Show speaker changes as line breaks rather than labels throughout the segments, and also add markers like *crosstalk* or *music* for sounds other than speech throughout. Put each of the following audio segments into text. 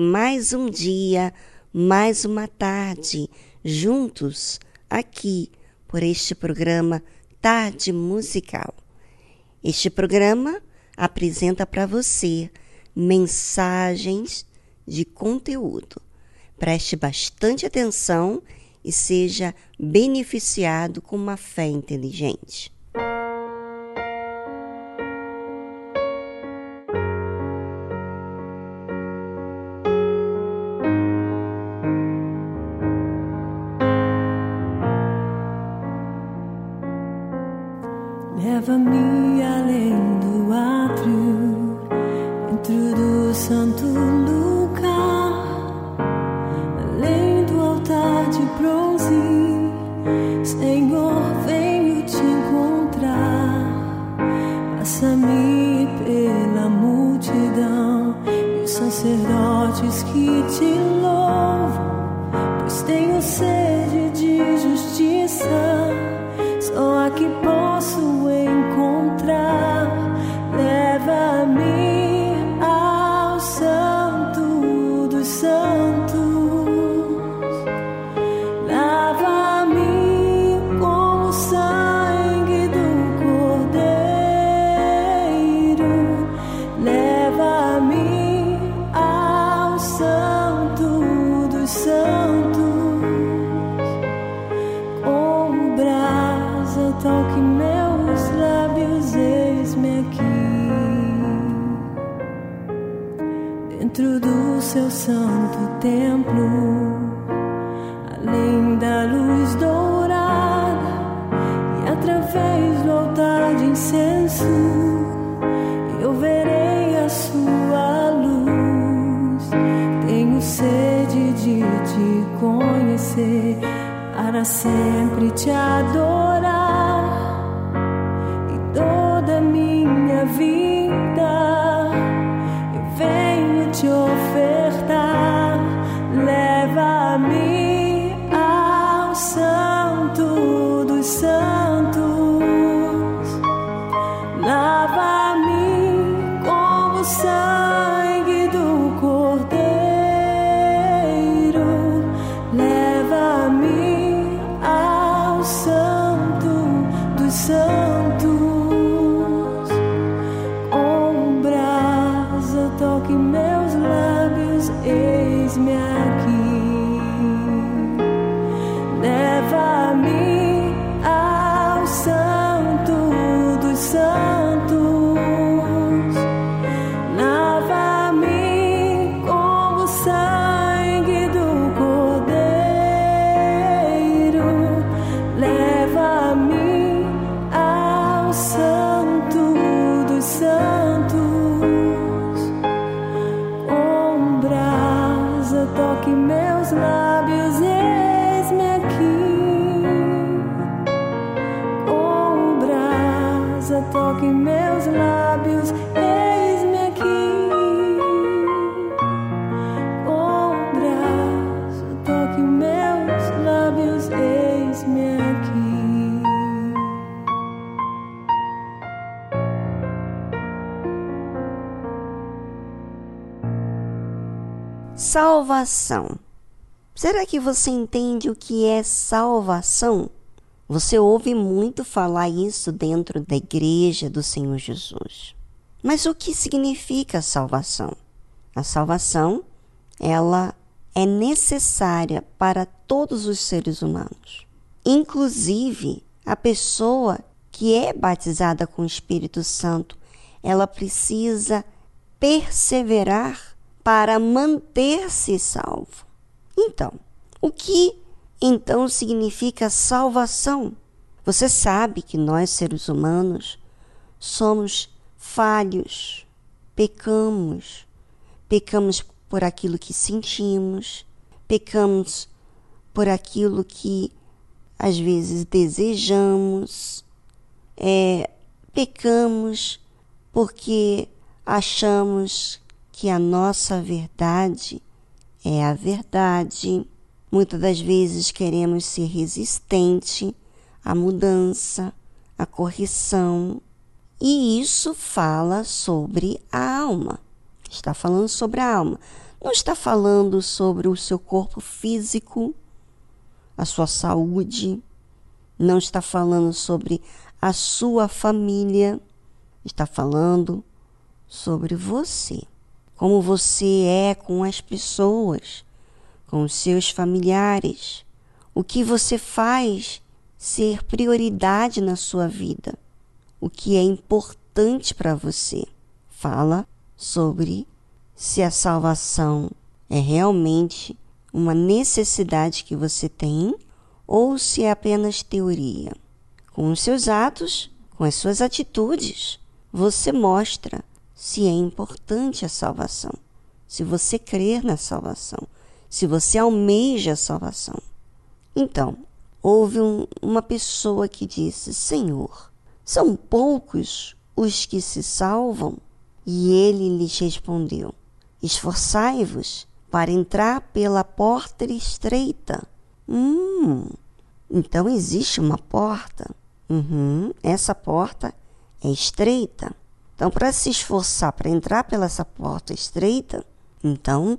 Mais um dia, mais uma tarde, juntos aqui por este programa Tarde Musical. Este programa apresenta para você mensagens de conteúdo. Preste bastante atenção e seja beneficiado com uma fé inteligente.
Salvação. Será que você entende o que é salvação? Você ouve muito falar isso dentro da igreja do Senhor Jesus. Mas o que significa salvação? A salvação, ela é necessária para todos os seres humanos. Inclusive, a pessoa que é batizada com o Espírito Santo, ela precisa perseverar para manter-se salvo. Então, o que então significa salvação? Você sabe que nós, seres humanos, somos falhos, pecamos, pecamos por aquilo que sentimos, pecamos por aquilo que às vezes desejamos, é, pecamos porque achamos que a nossa verdade é a verdade. Muitas das vezes queremos ser resistente à mudança, à correção, e isso fala sobre a alma. Está falando sobre a alma. Não está falando sobre o seu corpo físico, a sua saúde, não está falando sobre a sua família, está falando sobre você como você é com as pessoas, com os seus familiares, o que você faz ser prioridade na sua vida, o que é importante para você. Fala sobre se a salvação é realmente uma necessidade que você tem ou se é apenas teoria. Com os seus atos, com as suas atitudes, você mostra se é importante a salvação, se você crer na salvação, se você almeja a salvação. Então, houve um, uma pessoa que disse: Senhor, são poucos os que se salvam? E ele lhes respondeu: Esforçai-vos para entrar pela porta estreita. Hum, então existe uma porta. Uhum, essa porta é estreita. Então, para se esforçar para entrar pela essa porta estreita, então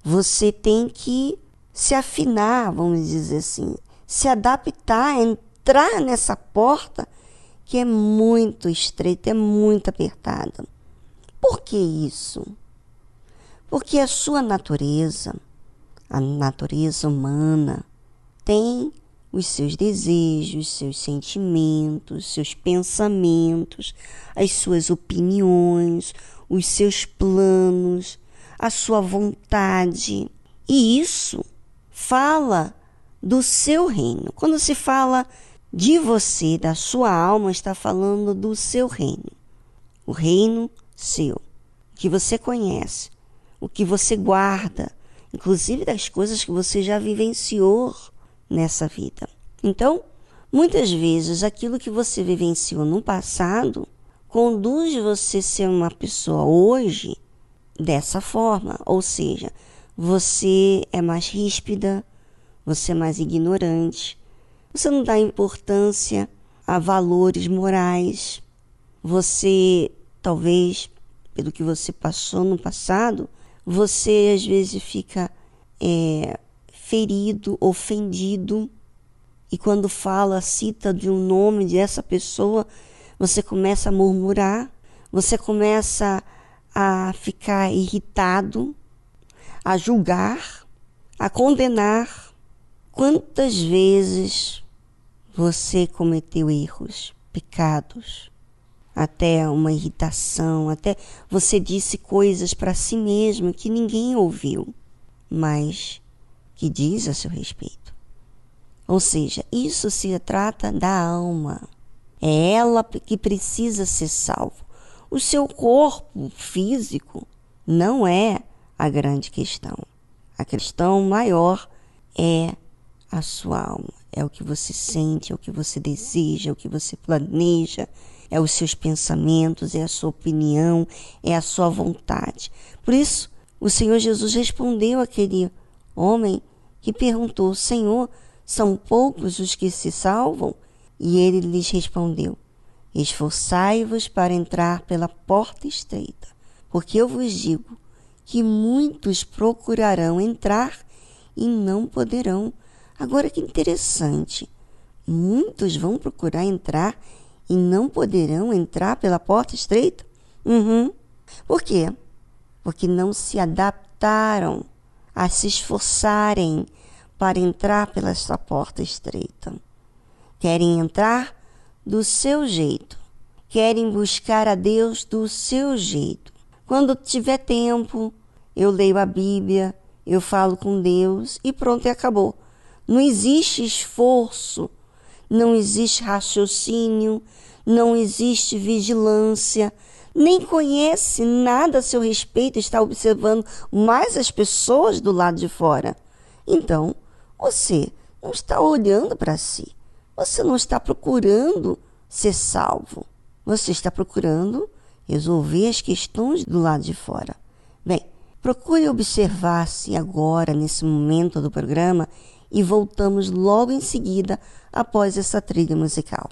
você tem que se afinar, vamos dizer assim, se adaptar, entrar nessa porta que é muito estreita, é muito apertada. Por que isso? Porque a sua natureza, a natureza humana, tem os seus desejos, seus sentimentos, seus pensamentos, as suas opiniões, os seus planos, a sua vontade. E isso fala do seu reino. Quando se fala de você, da sua alma, está falando do seu reino. O reino seu, que você conhece, o que você guarda, inclusive das coisas que você já vivenciou nessa vida. Então, muitas vezes aquilo que você vivenciou no passado conduz você a ser uma pessoa hoje dessa forma, ou seja, você é mais ríspida, você é mais ignorante, você não dá importância a valores morais, você talvez pelo que você passou no passado, você às vezes fica é, ferido, ofendido, e quando fala, cita de um nome dessa pessoa, você começa a murmurar, você começa a ficar irritado, a julgar, a condenar. Quantas vezes você cometeu erros, pecados, até uma irritação, até você disse coisas para si mesmo que ninguém ouviu, mas que diz a seu respeito. Ou seja, isso se trata da alma. É ela que precisa ser salvo. O seu corpo físico não é a grande questão. A questão maior é a sua alma. É o que você sente, é o que você deseja, é o que você planeja, é os seus pensamentos, é a sua opinião, é a sua vontade. Por isso, o Senhor Jesus respondeu àquele homem que perguntou: Senhor, são poucos os que se salvam? E ele lhes respondeu: Esforçai-vos para entrar pela porta estreita, porque eu vos digo que muitos procurarão entrar e não poderão. Agora que interessante, muitos vão procurar entrar e não poderão entrar pela porta estreita? Uhum. Por quê? Porque não se adaptaram a se esforçarem para entrar pela esta porta estreita. Querem entrar do seu jeito, querem buscar a Deus do seu jeito. Quando tiver tempo, eu leio a Bíblia, eu falo com Deus e pronto, e acabou. Não existe esforço não existe raciocínio, não existe vigilância, nem conhece nada a seu respeito, está observando mais as pessoas do lado de fora. Então, você não está olhando para si. Você não está procurando ser salvo. Você está procurando resolver as questões do lado de fora. Bem, procure observar-se agora, nesse momento do programa, e voltamos logo em seguida após essa trilha musical.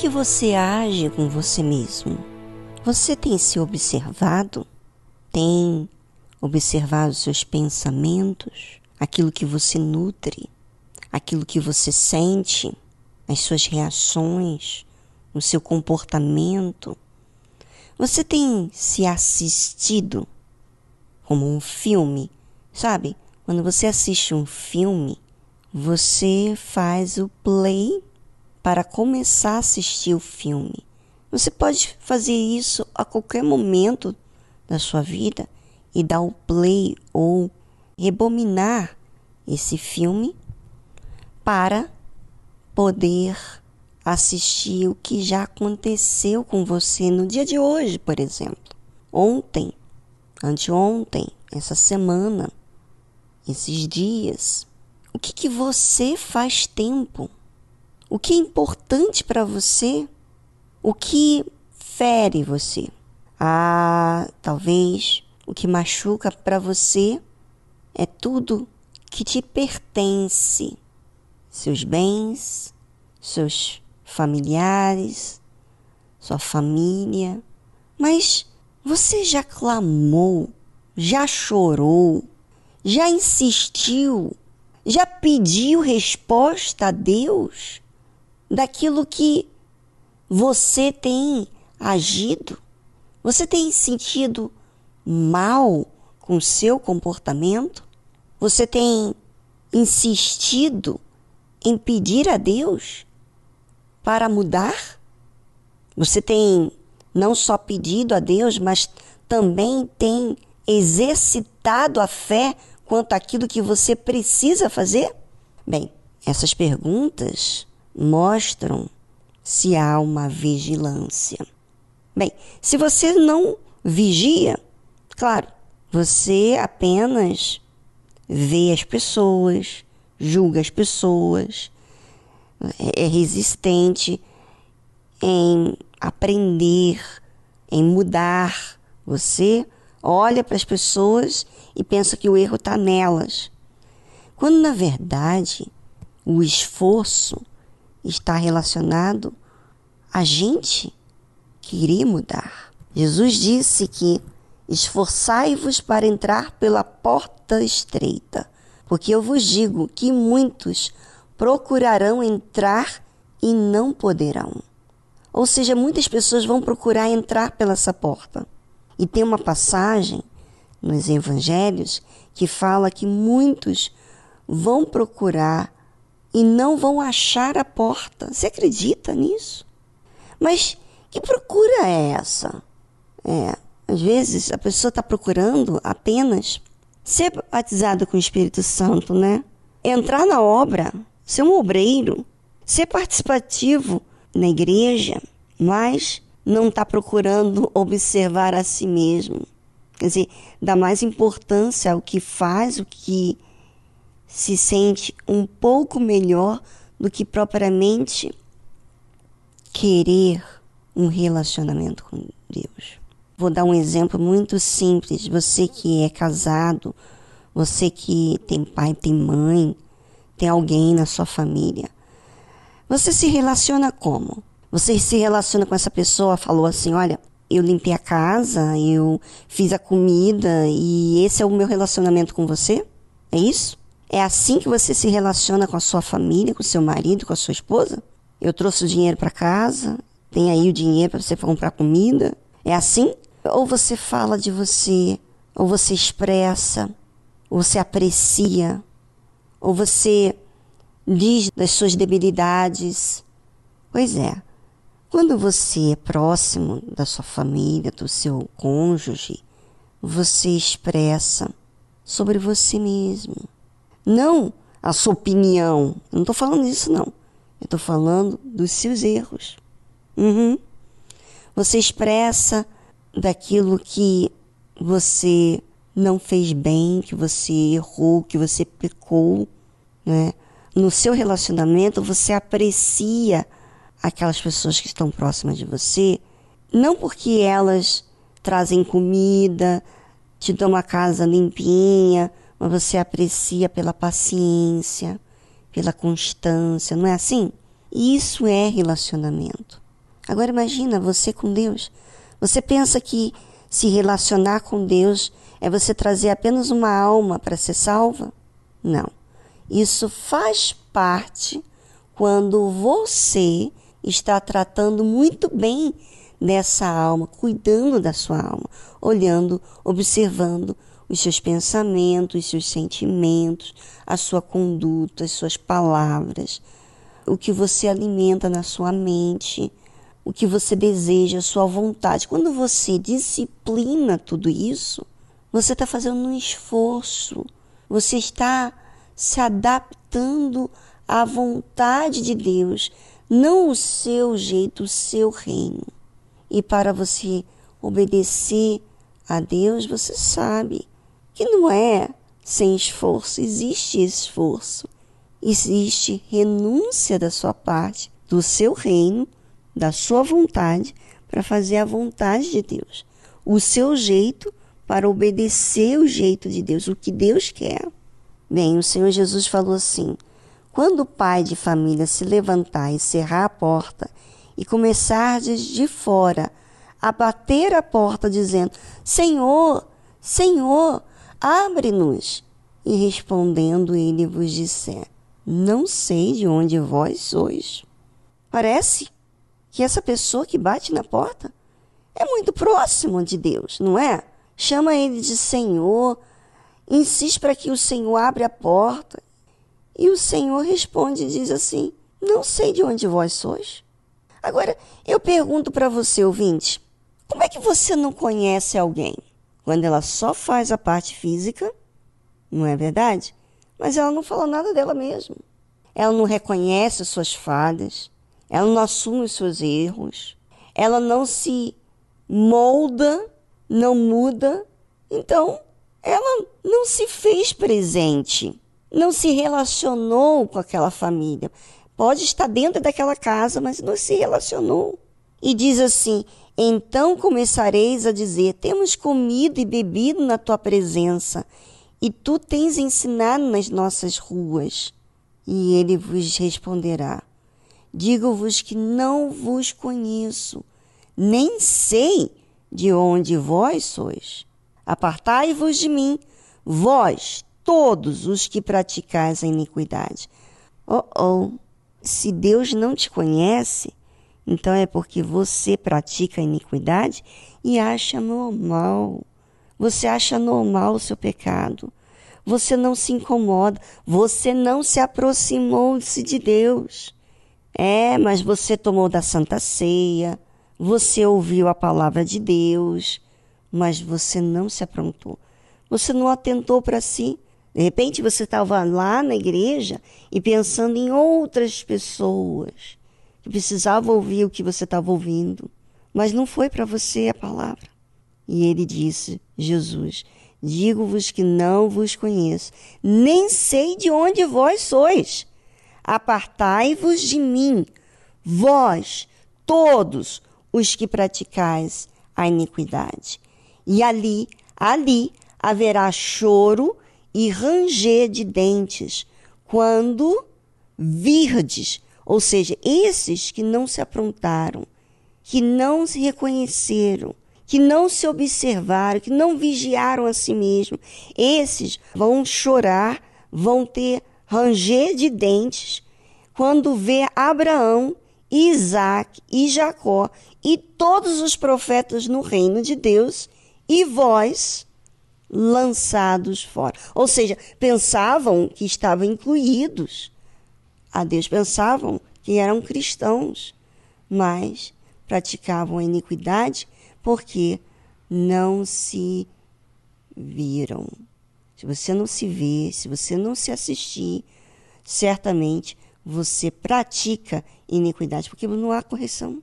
Que você age com você mesmo? Você tem se observado? Tem observado seus pensamentos? Aquilo que você nutre? Aquilo que você sente? As suas reações? O seu comportamento? Você tem se assistido como um filme? Sabe? Quando você assiste um filme, você faz o play para começar a assistir o filme. Você pode fazer isso a qualquer momento da sua vida e dar o play ou rebominar esse filme para poder assistir o que já aconteceu com você no dia de hoje, por exemplo. Ontem, anteontem, essa semana, esses dias. O que, que você faz tempo? O que é importante para você? O que fere você? Ah, talvez o que machuca para você é tudo que te pertence, seus bens, seus familiares, sua família. Mas você já clamou, já chorou, já insistiu, já pediu resposta a Deus daquilo que você tem agido? Você tem sentido mal com seu comportamento? Você tem insistido em pedir a Deus para mudar? Você tem não só pedido a Deus, mas também tem exercitado a fé quanto àquilo que você precisa fazer? Bem, essas perguntas mostram se há uma vigilância. Bem, se você não vigia, claro, você apenas vê as pessoas, julga as pessoas, é resistente em aprender, em mudar. Você olha para as pessoas e pensa que o erro está nelas, quando na verdade o esforço está relacionado a gente querer mudar. Jesus disse que esforçai-vos para entrar pela porta estreita, porque eu vos digo que muitos procurarão entrar e não poderão. Ou seja, muitas pessoas vão procurar entrar pela essa porta. E tem uma passagem nos evangelhos que fala que muitos vão procurar e não vão achar a porta. Você acredita nisso? Mas que procura é essa? É, às vezes a pessoa está procurando apenas ser batizada com o Espírito Santo, né? Entrar na obra, ser um obreiro, ser participativo na igreja, mas não está procurando observar a si mesmo. Quer dizer, dá mais importância ao que faz, o que se sente um pouco melhor do que propriamente querer um relacionamento com Deus. Vou dar um exemplo muito simples. Você que é casado, você que tem pai, tem mãe, tem alguém na sua família. Você se relaciona como? Você se relaciona com essa pessoa, falou assim: olha, eu limpei a casa, eu fiz a comida e esse é o meu relacionamento com você? É isso? É assim que você se relaciona com a sua família, com o seu marido, com a sua esposa? Eu trouxe o dinheiro para casa, tem aí o dinheiro para você comprar comida? É assim? Ou você fala de você, ou você expressa, ou você aprecia, ou você diz das suas debilidades? Pois é, quando você é próximo da sua família, do seu cônjuge, você expressa sobre você mesmo não a sua opinião. Eu não estou falando disso, não. Eu estou falando dos seus erros. Uhum. Você expressa daquilo que você não fez bem, que você errou, que você pecou. Né? No seu relacionamento, você aprecia aquelas pessoas que estão próximas de você, não porque elas trazem comida, te dão uma casa limpinha, mas você aprecia pela paciência, pela constância, não é assim? Isso é relacionamento. Agora imagina você com Deus. Você pensa que se relacionar com Deus é você trazer apenas uma alma para ser salva? Não. Isso faz parte quando você está tratando muito bem dessa alma, cuidando da sua alma, olhando, observando, os seus pensamentos, os seus sentimentos, a sua conduta, as suas palavras, o que você alimenta na sua mente, o que você deseja, a sua vontade. Quando você disciplina tudo isso, você está fazendo um esforço, você está se adaptando à vontade de Deus, não o seu jeito, o seu reino. E para você obedecer a Deus, você sabe que não é sem esforço, existe esforço, existe renúncia da sua parte, do seu reino, da sua vontade, para fazer a vontade de Deus, o seu jeito para obedecer o jeito de Deus, o que Deus quer. Bem, o Senhor Jesus falou assim: quando o pai de família se levantar e cerrar a porta e começar de fora a bater a porta, dizendo: Senhor, Senhor, abre-nos. E respondendo, ele vos disser: Não sei de onde vós sois. Parece que essa pessoa que bate na porta é muito próximo de Deus, não é? chama ele de Senhor, insiste para que o Senhor abra a porta. E o Senhor responde e diz assim: Não sei de onde vós sois. Agora, eu pergunto para você, ouvinte, como é que você não conhece alguém? Quando ela só faz a parte física, não é verdade? Mas ela não fala nada dela mesma. Ela não reconhece as suas falhas, ela não assume os seus erros, ela não se molda não muda, então ela não se fez presente, não se relacionou com aquela família. Pode estar dentro daquela casa, mas não se relacionou. E diz assim: Então começareis a dizer: Temos comido e bebido na tua presença, e tu tens ensinado nas nossas ruas. E ele vos responderá: Digo-vos que não vos conheço, nem sei de onde vós sois. Apartai-vos de mim, vós, todos os que praticais a iniquidade. Oh, oh, se Deus não te conhece, então é porque você pratica a iniquidade e acha normal. Você acha normal o seu pecado. Você não se incomoda. Você não se aproximou-se de Deus. É, mas você tomou da Santa Ceia você ouviu a palavra de Deus, mas você não se aprontou. Você não atentou para si. De repente você estava lá na igreja e pensando em outras pessoas que precisavam ouvir o que você estava ouvindo, mas não foi para você a palavra. E ele disse: Jesus, digo-vos que não vos conheço, nem sei de onde vós sois. Apartai-vos de mim, vós, todos os que praticais a iniquidade. E ali, ali haverá choro e ranger de dentes, quando virdes, ou seja, esses que não se aprontaram, que não se reconheceram, que não se observaram, que não vigiaram a si mesmos, esses vão chorar, vão ter ranger de dentes, quando vê Abraão Isaac e Jacó e todos os profetas no reino de Deus e vós lançados fora. Ou seja, pensavam que estavam incluídos. A Deus pensavam que eram cristãos, mas praticavam a iniquidade porque não se viram. Se você não se vê, se você não se assistir, certamente você pratica iniquidade, porque não há correção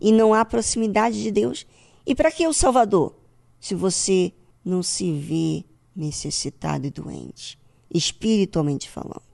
e não há proximidade de Deus. E para que o Salvador? Se você não se vê necessitado e doente, espiritualmente falando.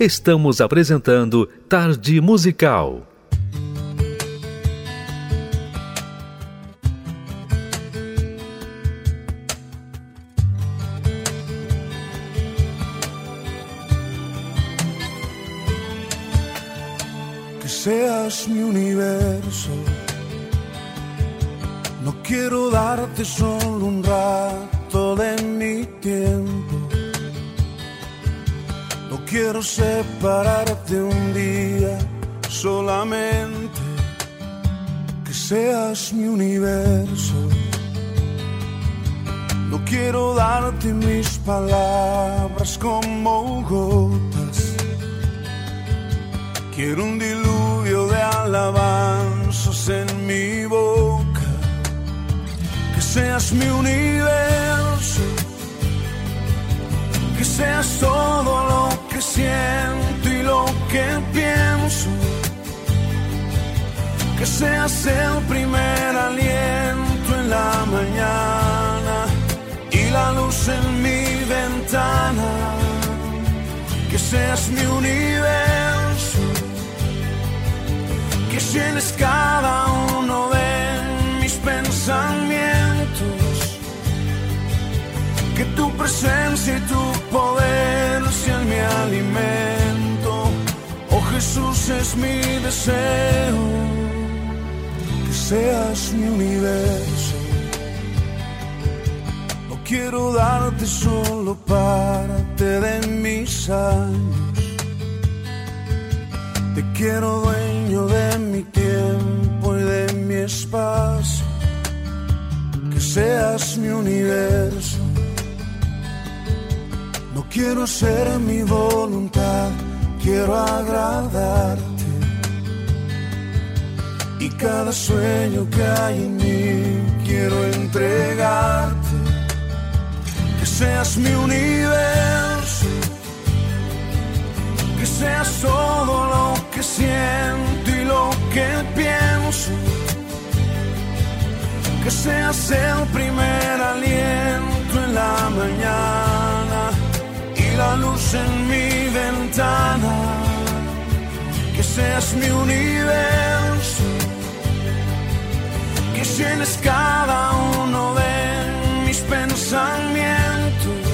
estamos apresentando Tarde Musical.
Que seas meu universo. No quiero darte solo un rato de mi tiempo Quiero separarte un día solamente. Que seas mi universo. No quiero darte mis palabras como gotas. Quiero un diluvio de alabanzas en mi boca. Que seas mi universo. Que seas todo lo y lo que pienso. Que seas el primer aliento en la mañana y la luz en mi ventana. Que seas mi universo, que llenes cada uno de mis pensamientos. Que tu presencia y tu poder sean mi alimento. Oh Jesús es mi deseo, que seas mi universo quiero darte solo parte de mis años. Te quiero dueño de mi tiempo y de mi espacio. Que seas mi universo. Quiero hacer mi voluntad, quiero agradarte. Y cada sueño que hay en mí quiero entregarte. Que seas mi universo, que seas todo lo que siento y lo que pienso, que seas el primer aliento en la mañana la luz en mi ventana, que seas mi universo, que llenes cada uno de mis pensamientos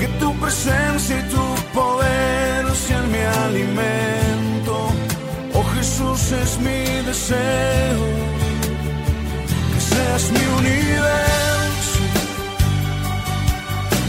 que tu presencia y tu poder sean mi alimento. Oh Jesús es mi deseo, que seas mi universo,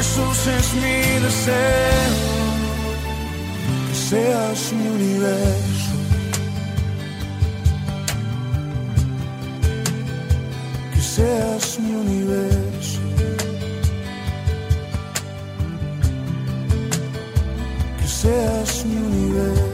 Jesús es mi deseo, que seas mi universo. Que seas mi universo. Que seas mi universo.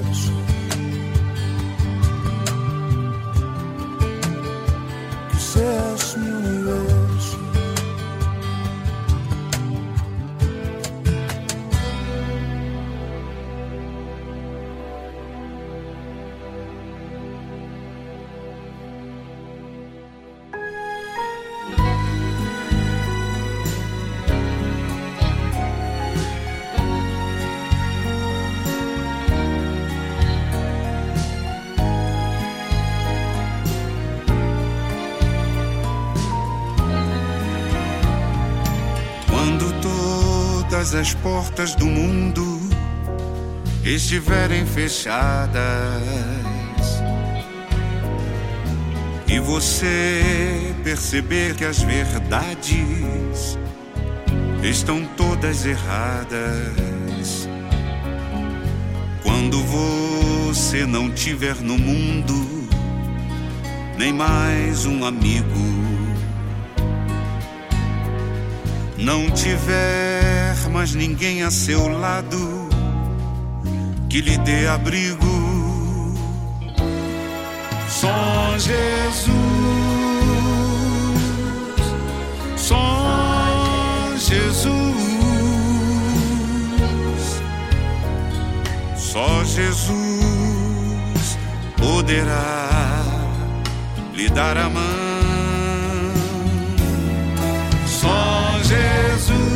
As portas do mundo estiverem fechadas. E você perceber que as verdades estão todas erradas, quando você não tiver no mundo nem mais um amigo não tiver mais ninguém a seu lado que lhe dê abrigo, só Jesus, só Jesus Jesus poderá lhe dar a mão. Só Jesus,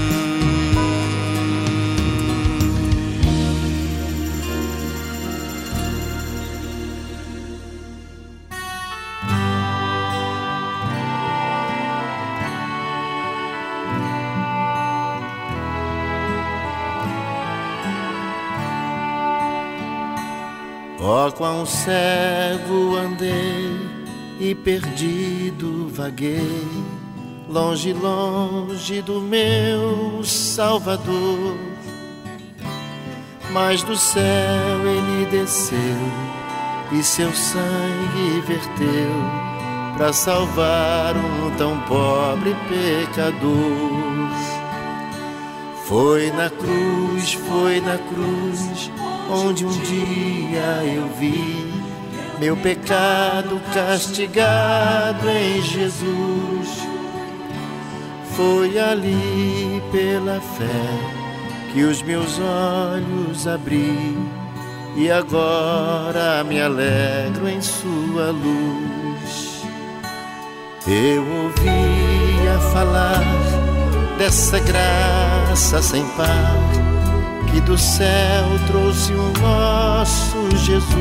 Oh, quão cego andei e perdido vaguei, longe, longe do meu Salvador. Mas do céu ele desceu e seu sangue verteu para salvar um tão pobre pecador. Foi na cruz, foi na cruz onde um dia eu vi meu pecado castigado em Jesus. Foi ali pela fé que os meus olhos abri e agora me alegro em Sua luz. Eu ouvia falar dessa graça sem par que do céu trouxe o nosso Jesus.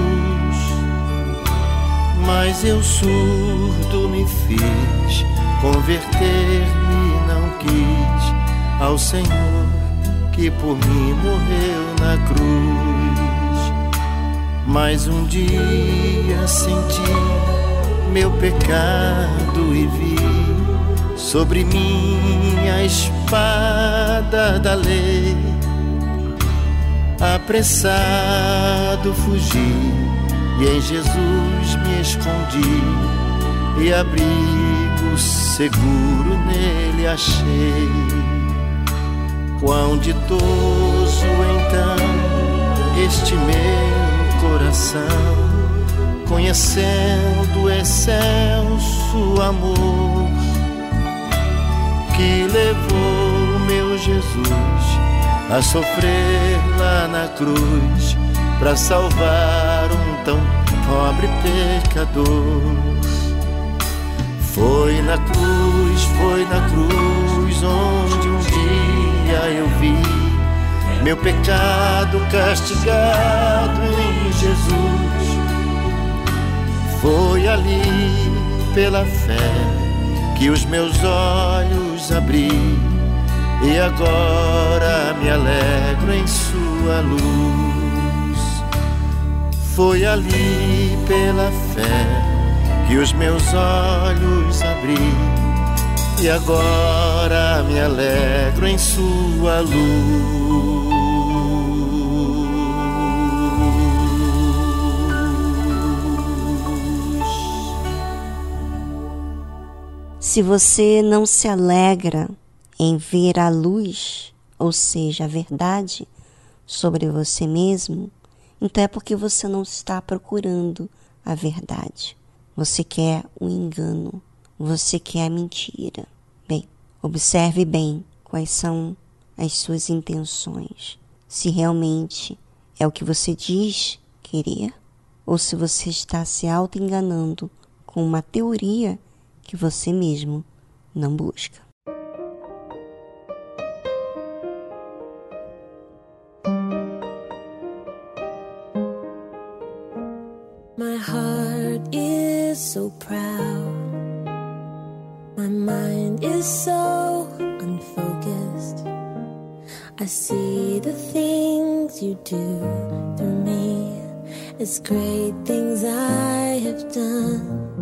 Mas eu surdo me fiz, converter-me não quis ao Senhor que por mim morreu na cruz. Mas um dia senti meu pecado e vi sobre mim a espada da lei apressado fugi e em Jesus me escondi e abrigo seguro nele achei. Quão ditoso então este meu coração, conhecendo o excelso amor que levou meu Jesus a sofrer lá na cruz para salvar um tão pobre pecador. Foi na cruz, foi na cruz onde um dia eu vi meu pecado castigado em Jesus. Foi ali pela fé que os meus olhos abri e agora me alegro em sua luz. Foi ali pela fé que os meus olhos abri, e agora me alegro em sua luz.
Se você não se alegra em ver a luz, ou seja, a verdade sobre você mesmo, então é porque você não está procurando a verdade. Você quer o um engano, você quer a mentira. Bem, observe bem quais são as suas intenções. Se realmente é o que você diz querer ou se você está se auto-enganando com uma teoria que você mesmo não busca.
do through me. It's great things I have done.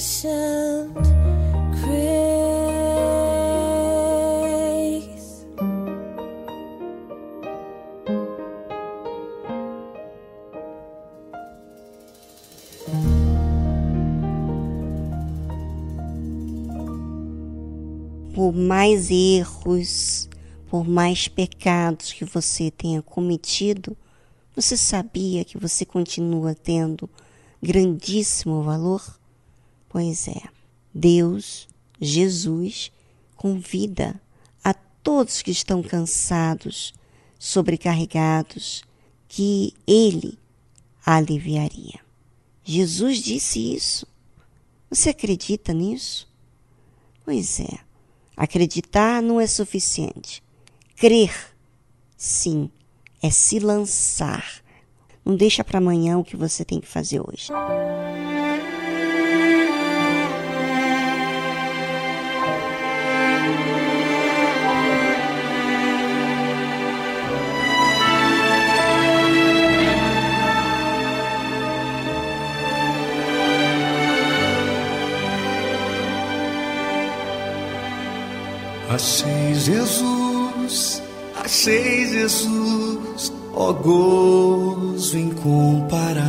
grace.
Por mais erros, por mais pecados que você tenha cometido, você sabia que você continua tendo grandíssimo valor? Pois é, Deus, Jesus, convida a todos que estão cansados, sobrecarregados, que Ele aliviaria. Jesus disse isso. Você acredita nisso? Pois é, acreditar não é suficiente. Crer, sim, é se lançar. Não deixa para amanhã o que você tem que fazer hoje.
Achei Jesus, achei Jesus, ó gozo incomparável,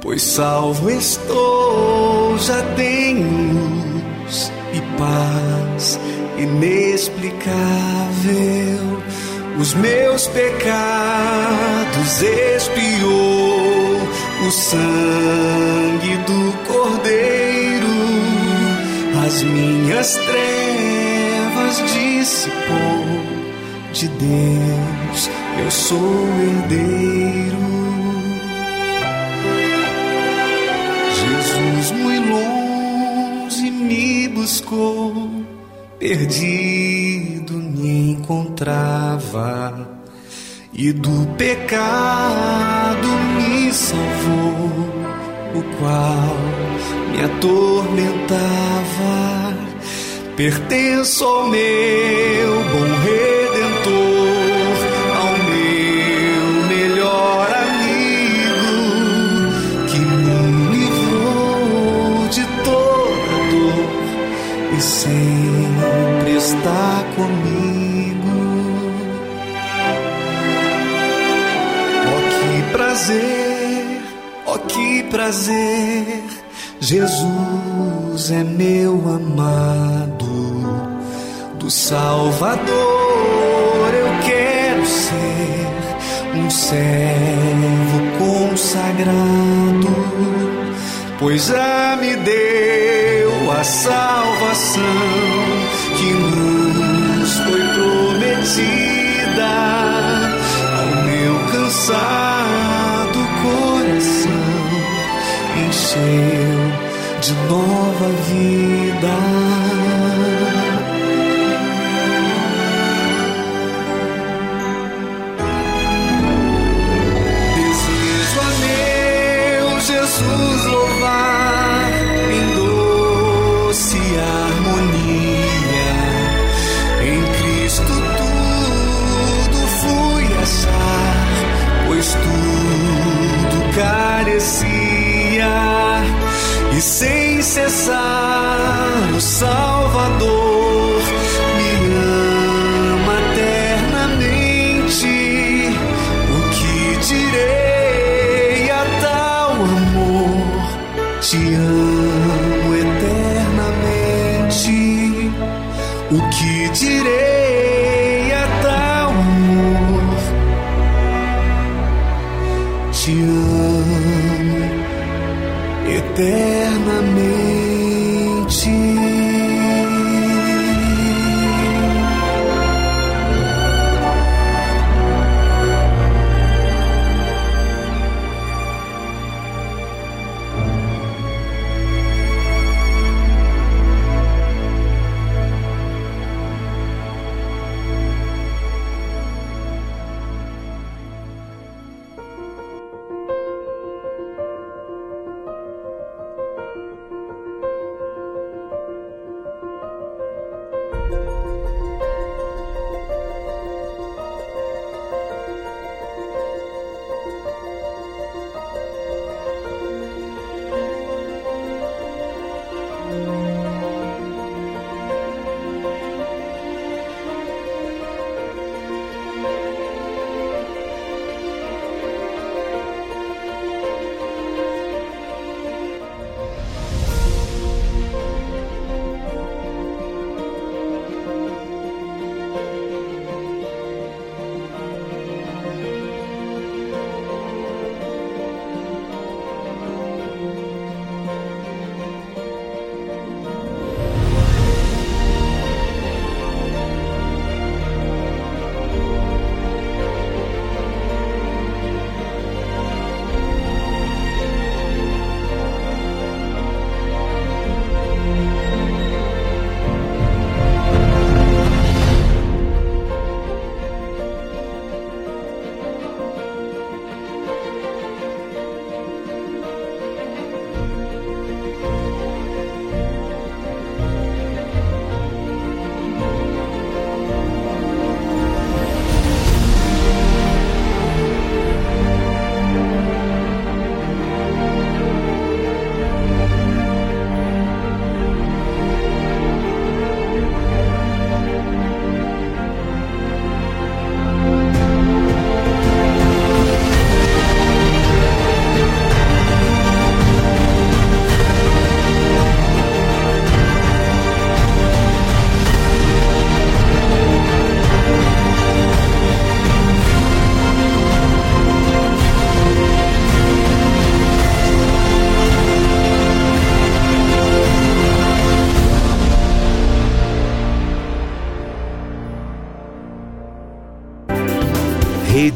pois salvo estou, já tenho luz e paz inexplicável. Os meus pecados expiou o sangue do Cordeiro as minhas trevas dissipou de Deus, eu sou herdeiro. Jesus muito longe me buscou, perdido me encontrava e do pecado me salvou o qual me atormentava. Pertenço ao meu bom redentor, ao meu melhor amigo, que me livrou de toda dor e sempre está comigo. Oh, que prazer, prazer. Jesus é meu amado, do Salvador eu quero ser um servo consagrado, pois já me deu a salvação que nos foi prometida ao meu cansado de nova vida. Sem cessar o Salvador me ama eternamente. O que direi a tal amor? Te amo eternamente. O que direi a tal amor? Te amo eternamente.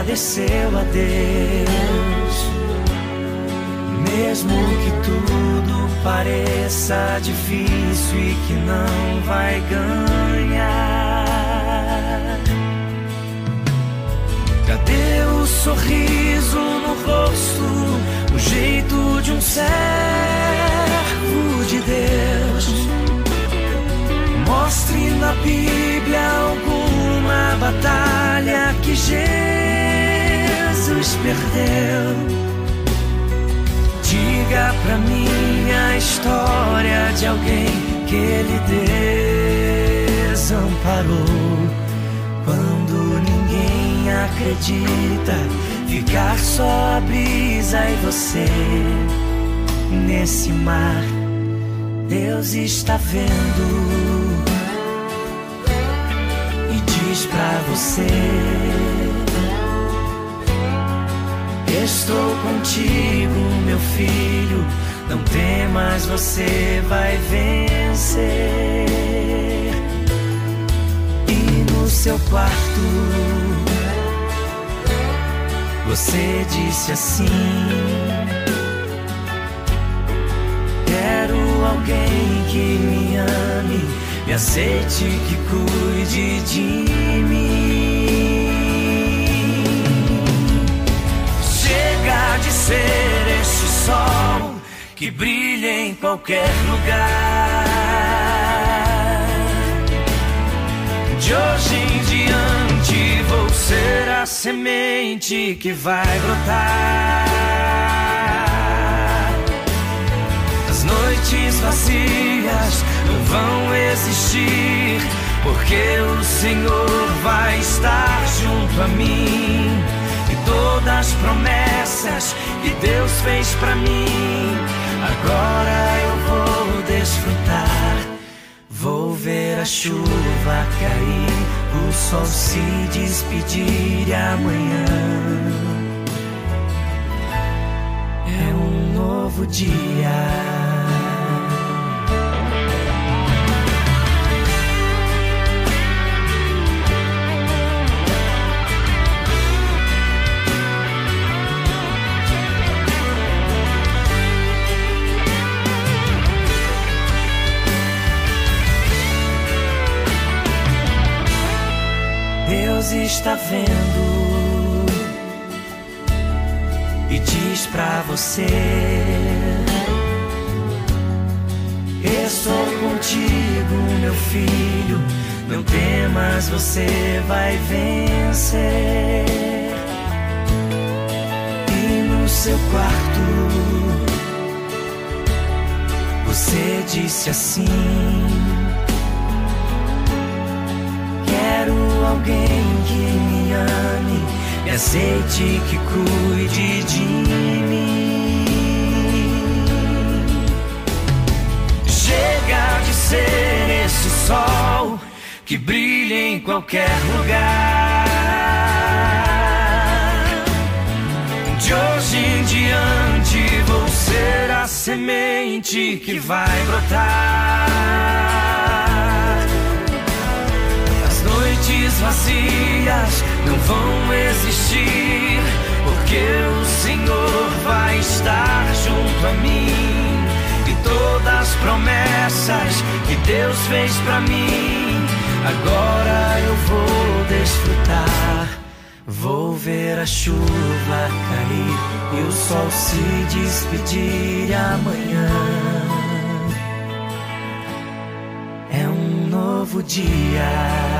Agradeceu a Deus? Mesmo que tudo pareça difícil e que não vai ganhar. Cadê o sorriso no rosto, o jeito de um servo de Deus? Mostre na Bíblia alguma batalha que Jesus perdeu. Diga pra mim a história de alguém que ele desamparou. Quando ninguém acredita, ficar só a brisa e você nesse mar. Deus está vendo e diz pra você. Estou contigo, meu filho. Não temas, você vai vencer. E no seu quarto, você disse assim: Quero alguém que me ame, me aceite, que cuide de mim. Ser esse sol que brilha em qualquer lugar. De hoje em diante vou ser a semente que vai brotar. As noites vazias não vão existir, porque o Senhor vai estar junto a mim todas as promessas que Deus fez pra mim. Agora eu vou desfrutar. Vou ver a chuva cair, o sol se despedir e amanhã é um novo dia. Deus está vendo e diz pra você: Estou contigo, meu filho. Não temas, você vai vencer. E no seu quarto, você disse assim. Alguém que me ame, me aceite, que cuide de mim. Chega de ser esse sol que brilha em qualquer lugar. De hoje em diante vou ser a semente que vai brotar. Noites vazias não vão existir, porque o Senhor vai estar junto a mim. E todas as promessas que Deus fez pra mim, agora eu vou desfrutar. Vou ver a chuva cair e o sol se despedir amanhã. É um novo
dia.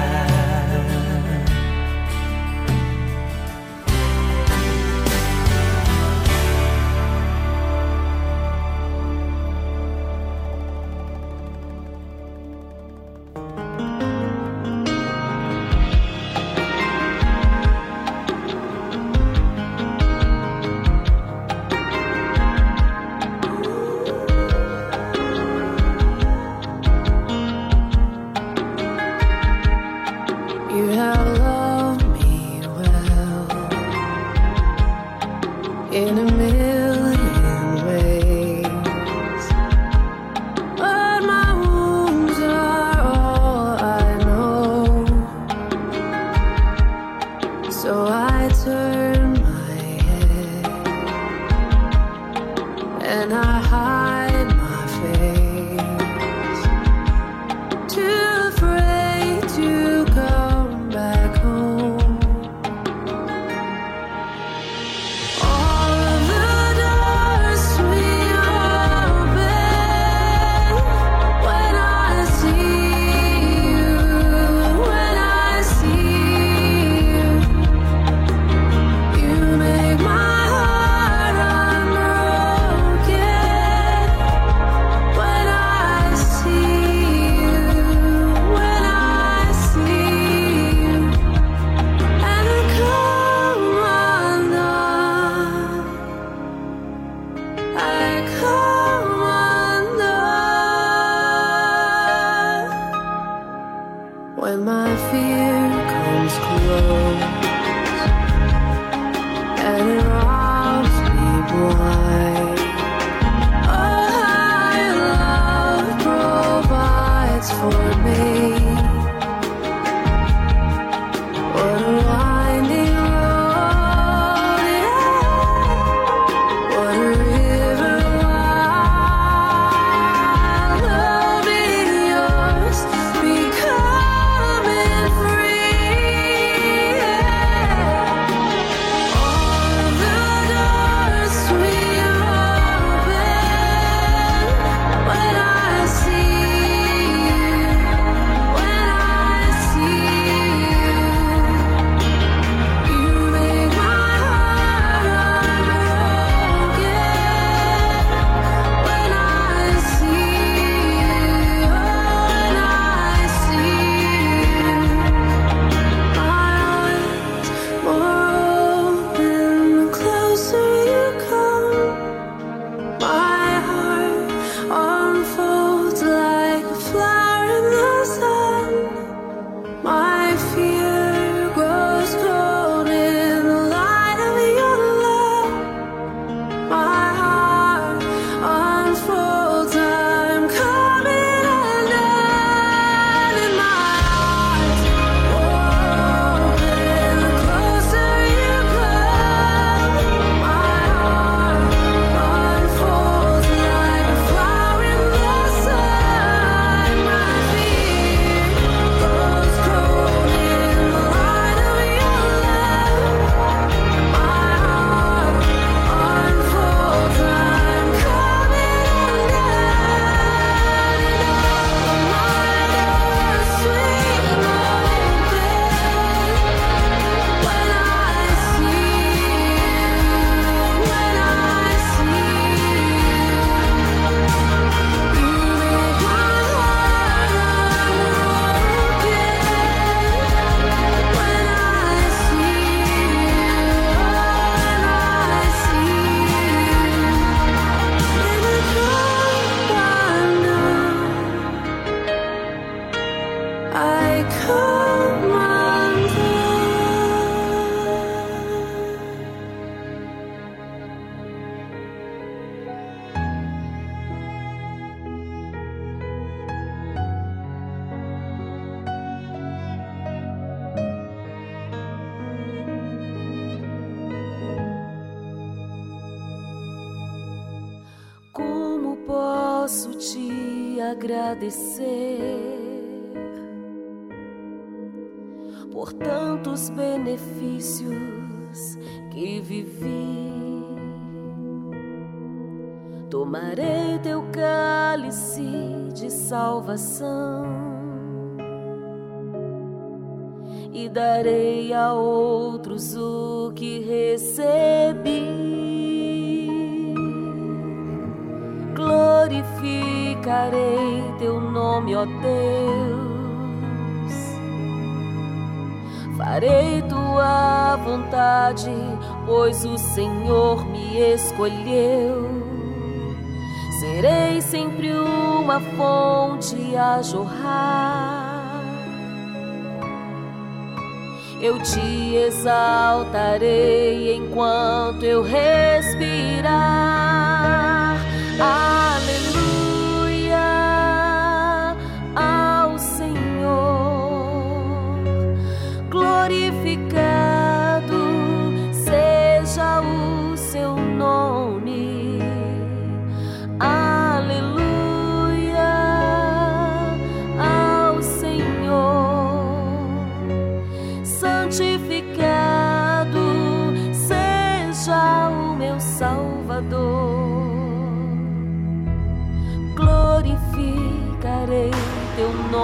Eu te exaltarei enquanto eu respirar.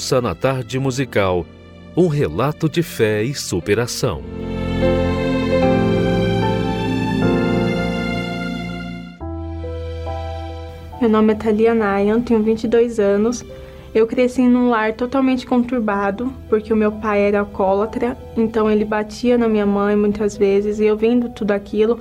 Ouça na tarde musical um relato de fé e superação.
Meu nome é Thalia Nayan, tenho 22 anos. Eu cresci num lar totalmente conturbado, porque o meu pai era alcoólatra, então ele batia na minha mãe muitas vezes, e eu vendo tudo aquilo,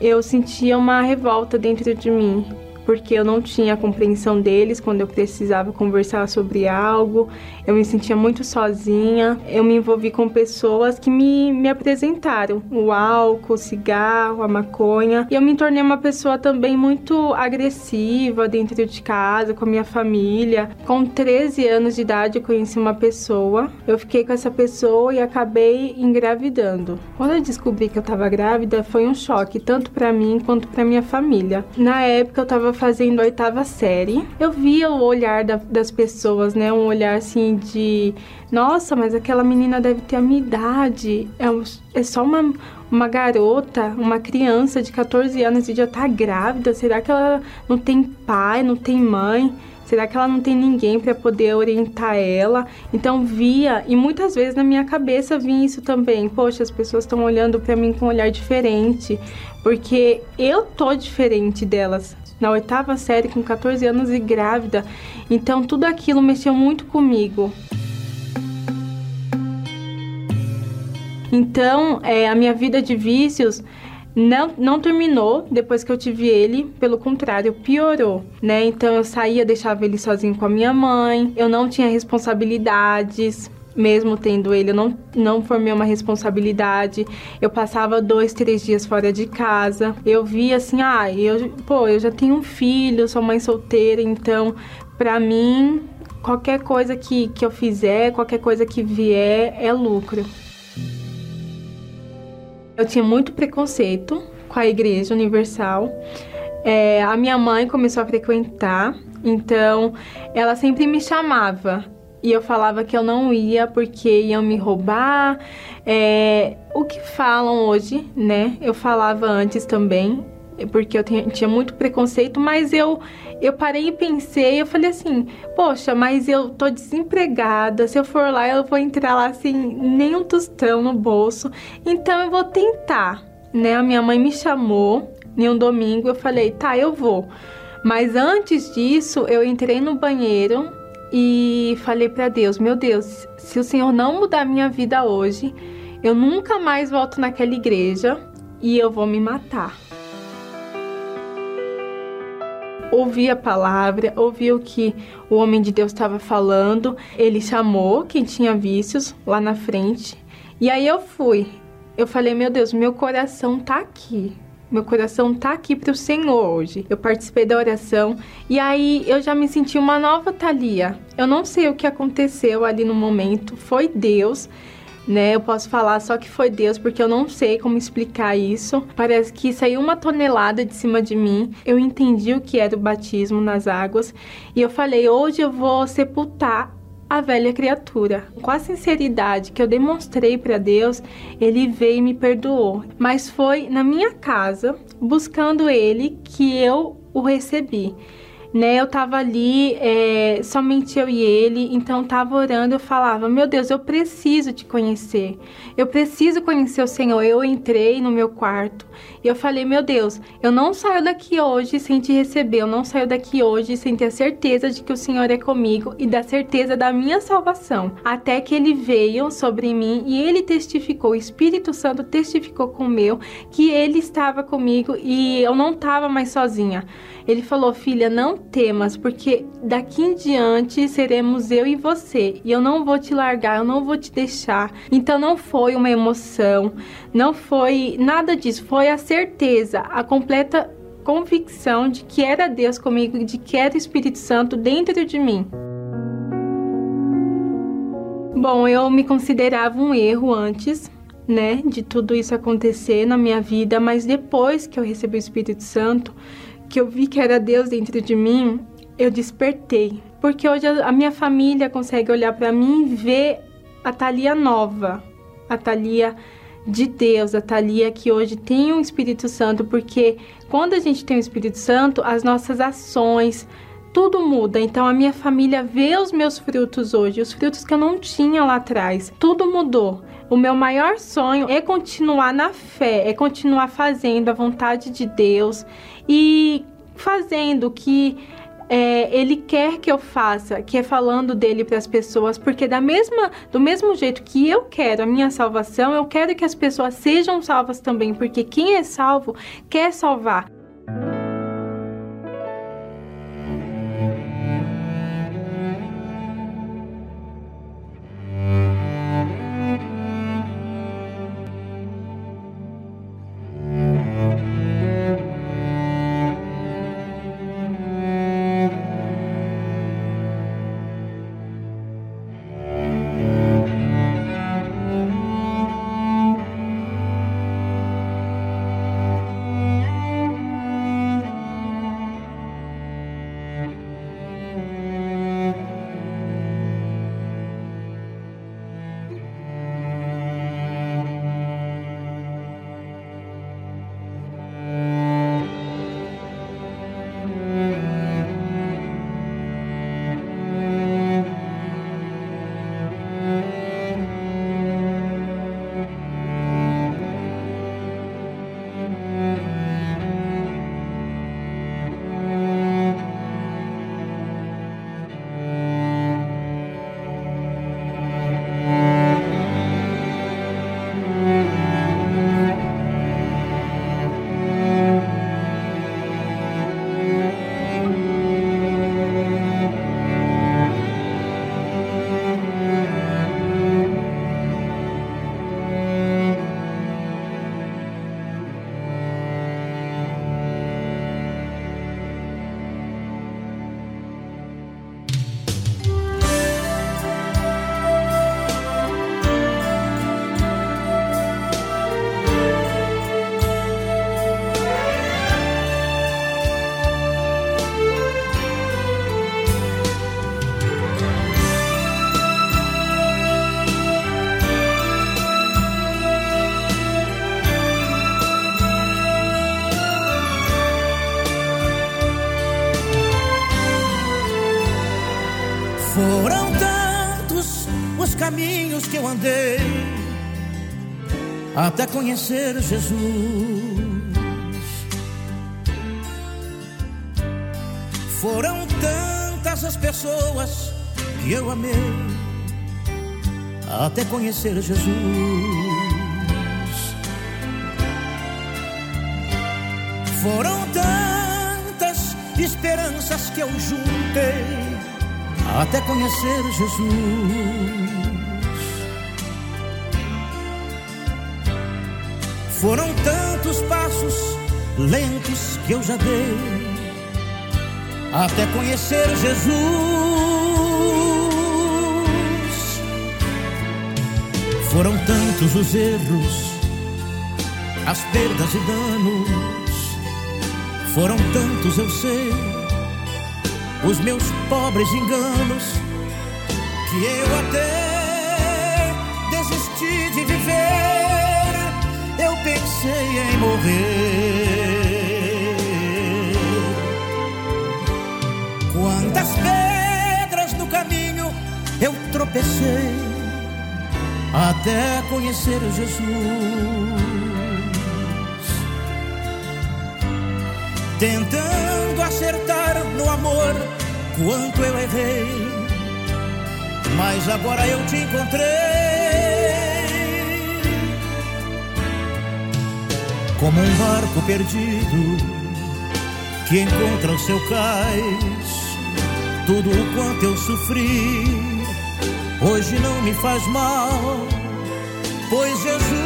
eu sentia uma revolta dentro de mim, porque eu não tinha a compreensão deles quando eu precisava conversar sobre algo, eu me sentia muito sozinha, eu me envolvi com pessoas que me, me apresentaram o álcool, o cigarro, a maconha, e eu me tornei uma pessoa também muito agressiva dentro de casa, com a minha família. Com 13 anos de idade, eu conheci uma pessoa, eu fiquei com essa pessoa e acabei engravidando. Quando eu descobri que eu estava grávida, foi um choque, tanto para mim quanto para minha família. Na época, eu estava fazendo a oitava série. Eu via o olhar da- das pessoas, né? Um olhar assim de: nossa, mas aquela menina deve ter a minha idade. É, um- é só uma, uma garota, uma criança de 14 anos e já tá grávida. Será que ela não tem pai, não tem mãe? Será que ela não tem ninguém para poder orientar ela? Então via e muitas vezes na minha cabeça vinha isso também. Poxa, as pessoas estão olhando para mim com um olhar diferente, porque eu tô diferente delas. Na oitava série, com 14 anos e grávida. Então tudo aquilo mexeu muito comigo. Então, é, a minha vida de vícios não, não terminou depois que eu tive ele, pelo contrário, piorou, né? Então eu saía, deixava ele sozinho com a minha mãe, eu não tinha responsabilidades. Mesmo tendo ele, eu não, não formei uma responsabilidade. Eu passava dois, três dias fora de casa. Eu via assim, ah, eu, pô, eu já tenho um filho, sou mãe solteira, então, pra mim, qualquer coisa que, que eu fizer, qualquer coisa que vier, é lucro. Eu tinha muito preconceito com a Igreja Universal. é, a minha mãe começou a frequentar, então ela sempre me chamava e eu falava que eu não ia porque iam me roubar. É, o que falam hoje, né? Eu falava antes também, porque eu tinha, muito preconceito, mas eu eu parei e pensei, eu falei assim, poxa, mas eu tô desempregada, se eu for lá eu vou entrar lá sem nenhum tostão no bolso, então eu vou tentar, né? A minha mãe me chamou em um domingo, eu falei, tá, eu vou. Mas antes disso, eu entrei no banheiro e falei para Deus, meu Deus, se o Senhor não mudar minha vida hoje, eu nunca mais volto naquela igreja e eu vou me matar ouvi a palavra, ouvi o que o homem de Deus estava falando. Ele chamou quem tinha vícios lá na frente. E aí eu fui. Eu falei, meu Deus, meu coração tá aqui. Meu coração tá aqui para o Senhor hoje. Eu participei da oração e aí eu já me senti uma nova Thalia. Eu não sei o que aconteceu ali no momento, foi Deus né? Eu posso falar só que foi Deus, porque eu não sei como explicar isso. Parece que saiu uma tonelada de cima de mim. Eu entendi o que era o batismo nas águas e eu falei: hoje eu vou sepultar a velha criatura. Com a sinceridade que eu demonstrei para Deus, ele veio e me perdoou. Mas foi na minha casa, buscando ele, que eu o recebi né? Eu tava ali, é, somente eu e ele, então tava orando, eu falava, meu Deus, eu preciso te conhecer, eu preciso conhecer o Senhor. Eu entrei no meu quarto e eu falei, meu Deus, eu não saio daqui hoje sem te receber, eu não saio daqui hoje sem ter a certeza de que o Senhor é comigo e da certeza da minha salvação. Até que ele veio sobre mim e ele testificou, o Espírito Santo testificou com o meu que ele estava comigo e eu não estava mais sozinha. Ele falou: Filha, não temas, porque daqui em diante seremos eu e você, e eu não vou te largar, eu não vou te deixar. Então não foi uma emoção, não foi nada disso, foi a certeza, a completa convicção de que era Deus comigo, de que era o Espírito Santo dentro de mim. Bom, eu me considerava um erro antes, né, de tudo isso acontecer na minha vida, mas depois que eu recebi o Espírito Santo, que eu vi que era Deus dentro de mim, eu despertei. Porque hoje a minha família consegue olhar para mim e ver a Thalia nova, a Thalia de Deus, a Thalia que hoje tem o um Espírito Santo, porque quando a gente tem o Espírito Santo, as nossas ações, tudo muda. Então a minha família vê os meus frutos hoje, os frutos que eu não tinha lá atrás. Tudo mudou. O meu maior sonho é continuar na fé, é continuar fazendo a vontade de Deus e fazendo o que é, ele quer que eu faça, que é falando dele para as pessoas, porque da mesma, do mesmo jeito que eu quero a minha salvação, eu quero que as pessoas sejam salvas também, porque quem é salvo quer salvar.
Até conhecer Jesus. Foram tantas as pessoas que eu amei até conhecer Jesus. Foram tantas esperanças que eu juntei até conhecer Jesus. Foram tantos passos lentos que eu já dei até conhecer Jesus. Foram tantos os erros, as perdas e danos. Foram tantos, eu sei, os meus pobres enganos, que eu até em morrer. Quantas pedras no caminho eu tropecei até conhecer Jesus. Tentando acertar no amor quanto eu errei, mas agora eu te encontrei. Como um barco perdido que encontra o seu cais, tudo o quanto eu sofri hoje não me faz mal, pois Jesus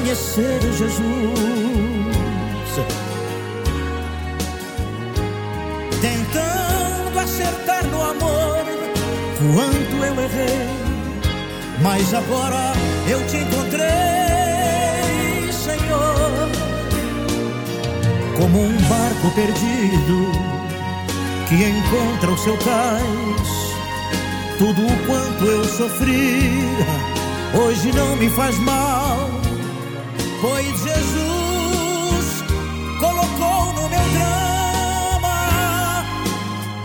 conhecer Jesus. Tentando acertar no amor quanto eu errei, mas agora eu te encontrei, Senhor, como um barco perdido que encontra o seu cais. Tudo o quanto eu sofri, hoje não me faz mal pois Jesus colocou no meu drama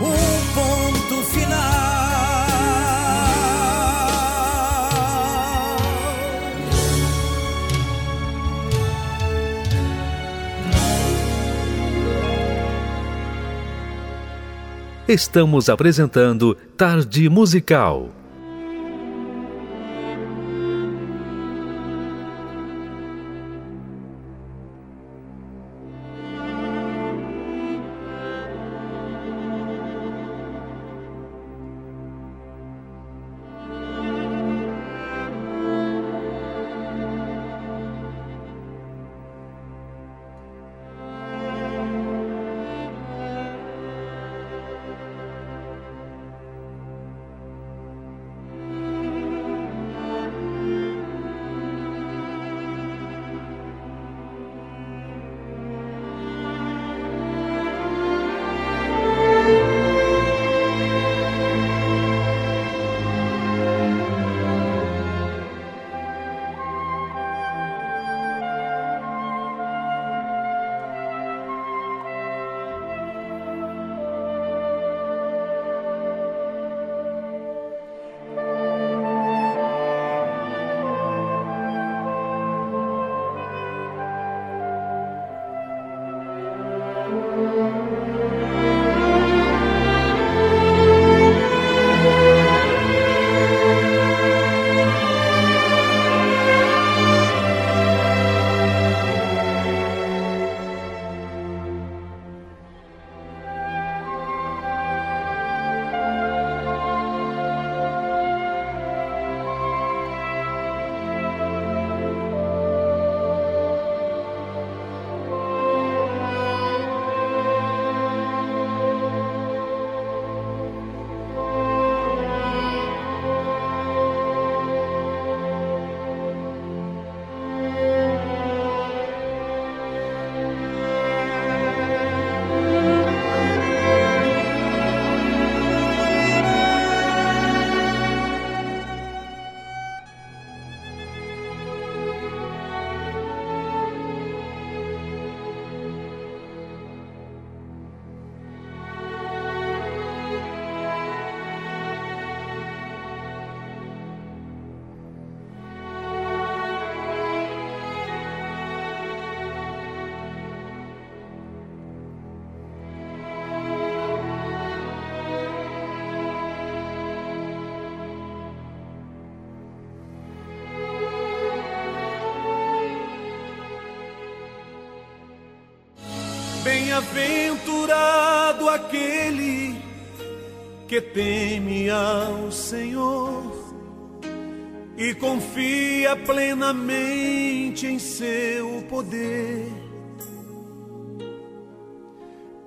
um ponto final.
Estamos apresentando Tarde Musical.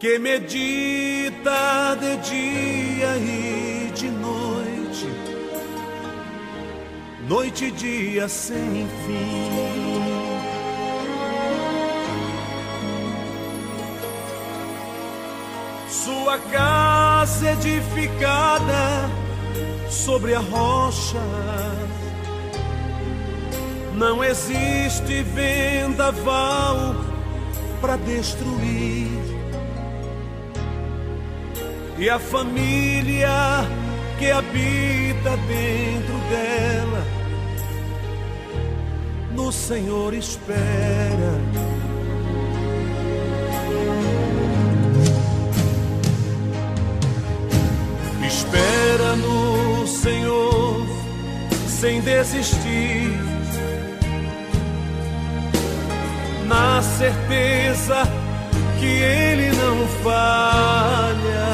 Que medita de dia e de noite, noite e dia sem fim. Sua casa edificada sobre a rocha. Não existe vendaval para destruir. E a família que habita dentro dela, no Senhor espera. Espera no Senhor sem desistir, na certeza que Ele não falha.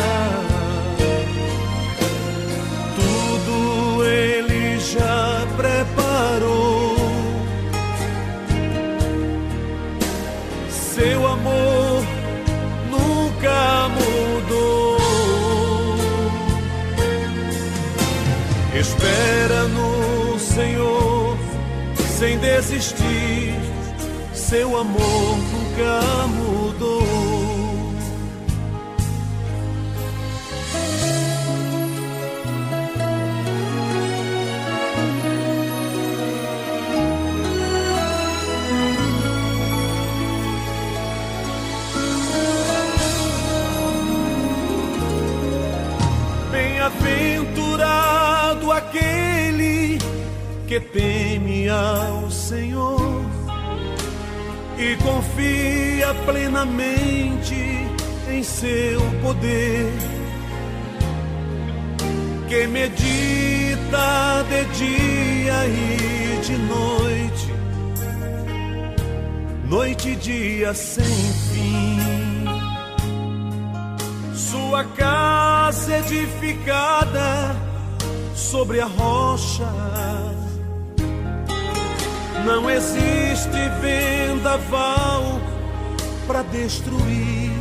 Sem desistir. Seu amor nunca mudou. Teme ao Senhor e confia plenamente em seu poder, que medita de dia e de noite, noite e dia sem fim. Sua casa edificada sobre a rocha. Não existe vendaval para destruir.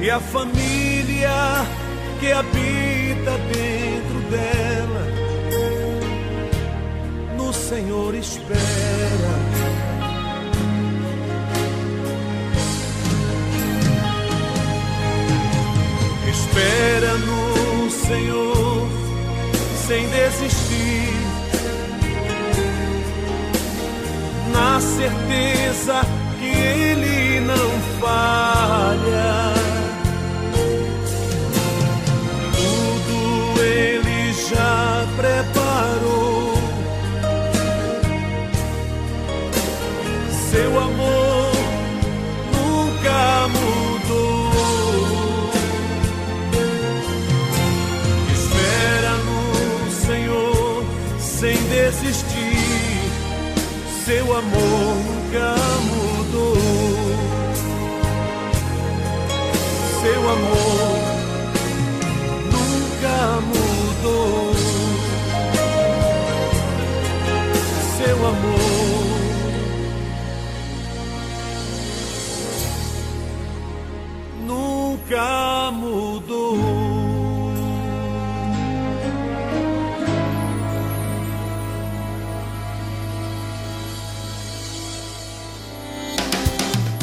E a família que habita dentro dela, no Senhor espera. Espera no Senhor sem desistir, na certeza que Ele não falha. Seu amor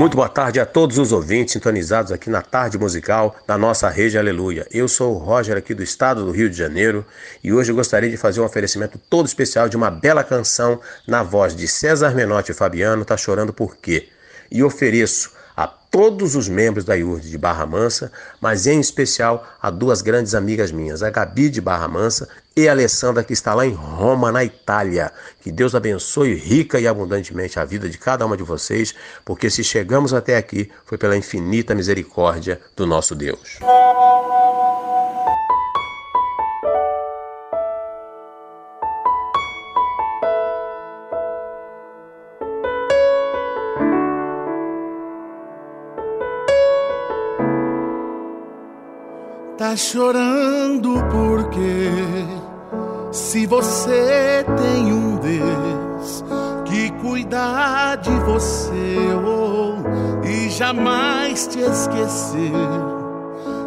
Muito boa tarde a todos os ouvintes sintonizados aqui na tarde musical da nossa rede Aleluia. Eu sou o Roger aqui do estado do Rio de Janeiro e hoje gostaria de fazer um oferecimento todo especial de uma bela canção na voz de César Menotti e Fabiano, Tá Chorando Por Quê? e ofereço todos os membros da IURD de Barra Mansa, mas em especial a duas grandes amigas minhas, a Gabi de Barra Mansa e a Alessandra que está lá em Roma, na Itália. Que Deus abençoe rica e abundantemente a vida de cada uma de vocês, porque se chegamos até aqui foi pela infinita misericórdia do nosso Deus.
Chorando porque se você tem um Deus que cuida de você oh, e jamais te esquecer,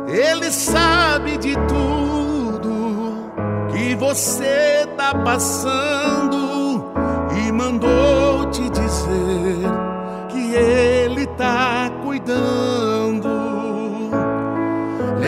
Ele sabe de tudo que você tá passando e mandou te dizer que Ele tá cuidando.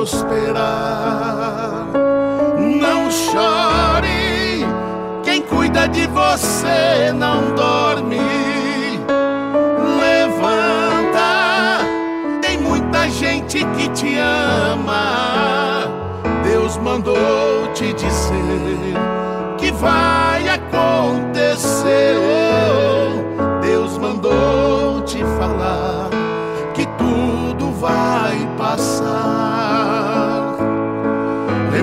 prosperar. Não chore, quem cuida de você não dorme. Levanta, tem muita gente que te ama. Deus mandou te dizer que vai acontecer. Deus mandou te falar que tudo vai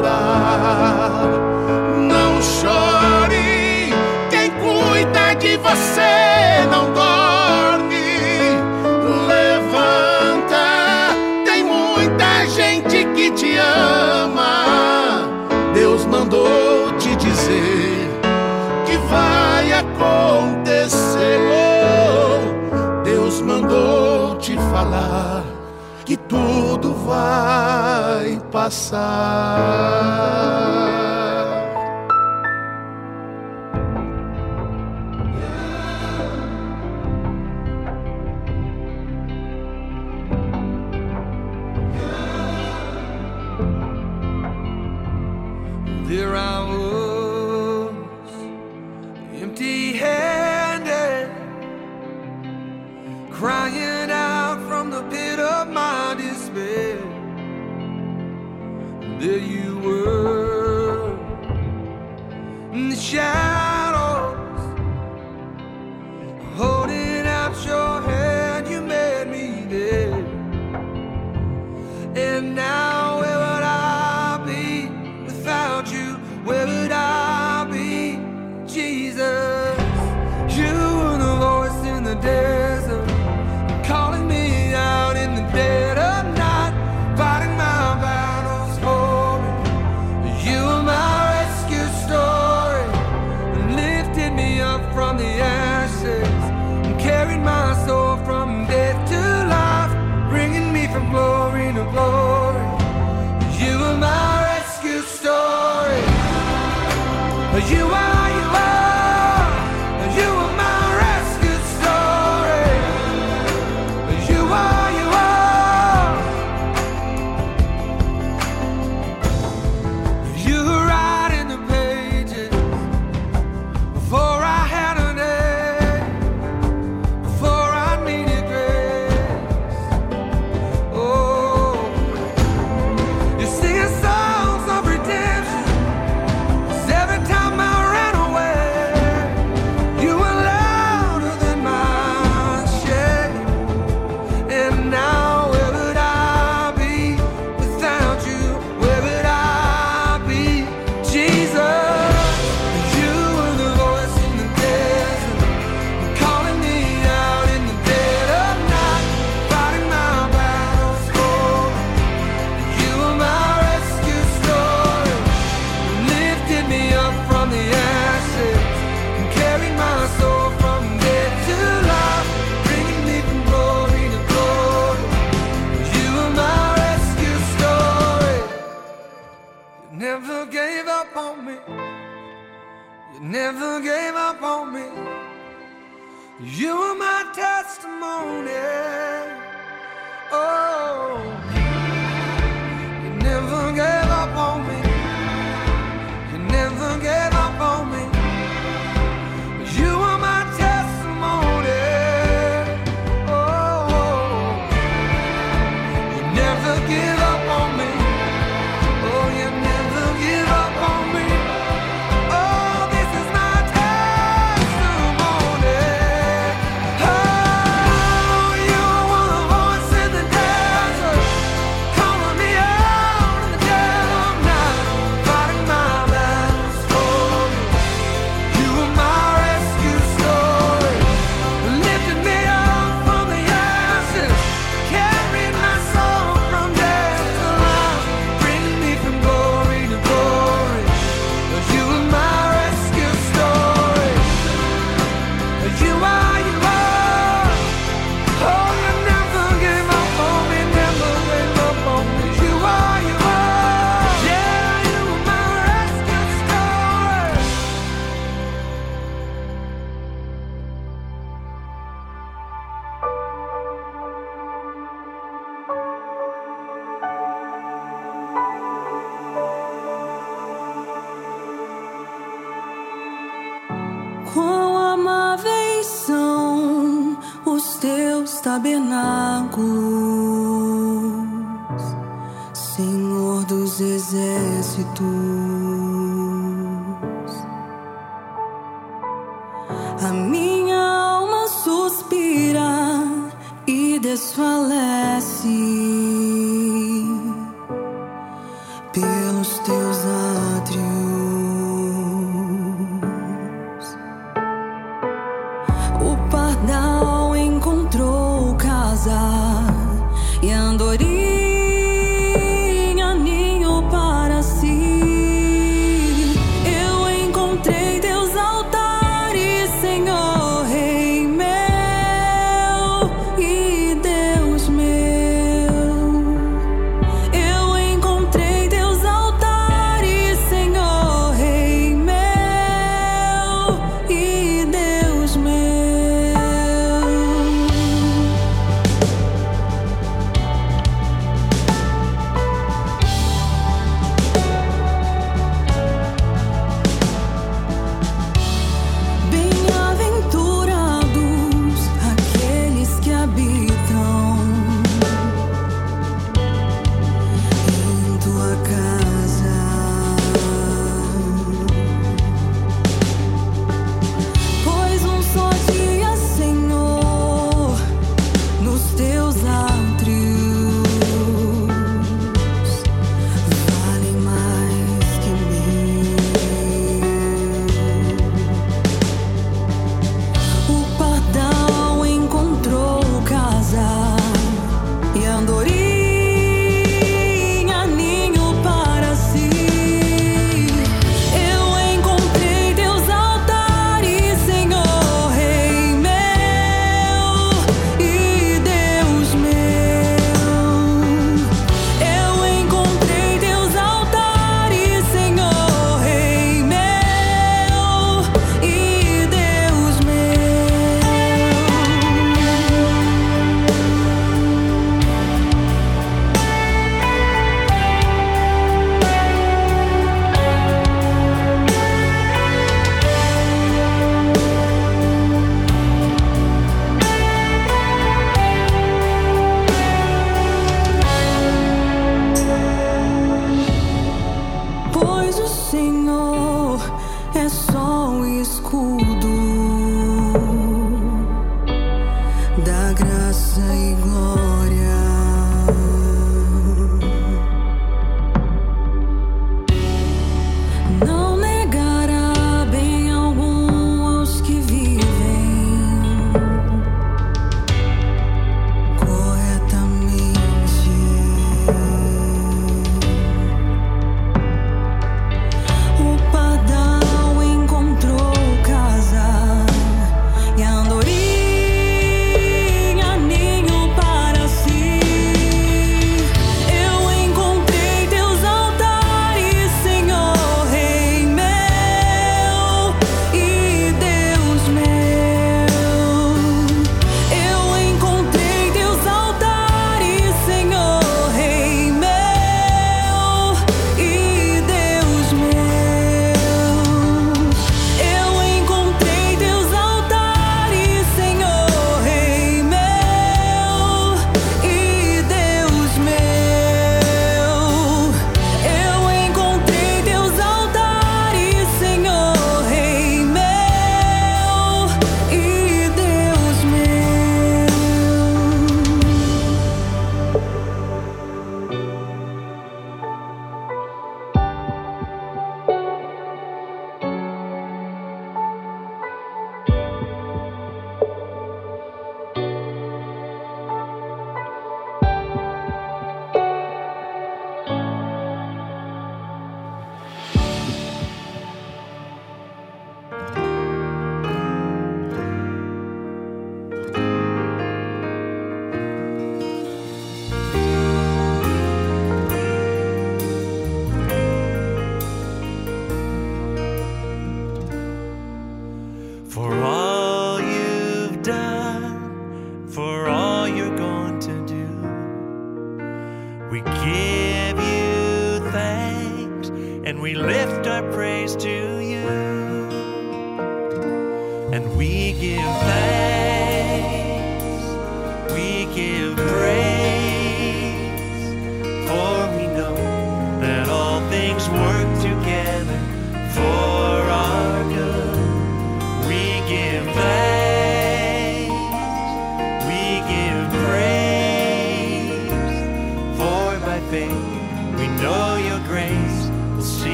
prosperar. Não chore, quem cuida de você não dorme. Levanta, tem muita gente que te ama. Deus mandou te dizer que vai acontecer. Deus mandou te falar que tudo vai passar.
There I was, empty handed, crying the pit of my despair. There you were, in the shadows, holding out your hand, you made me there. And now where would I be without you? Where would I be, Jesus? You were the voice in the me
day.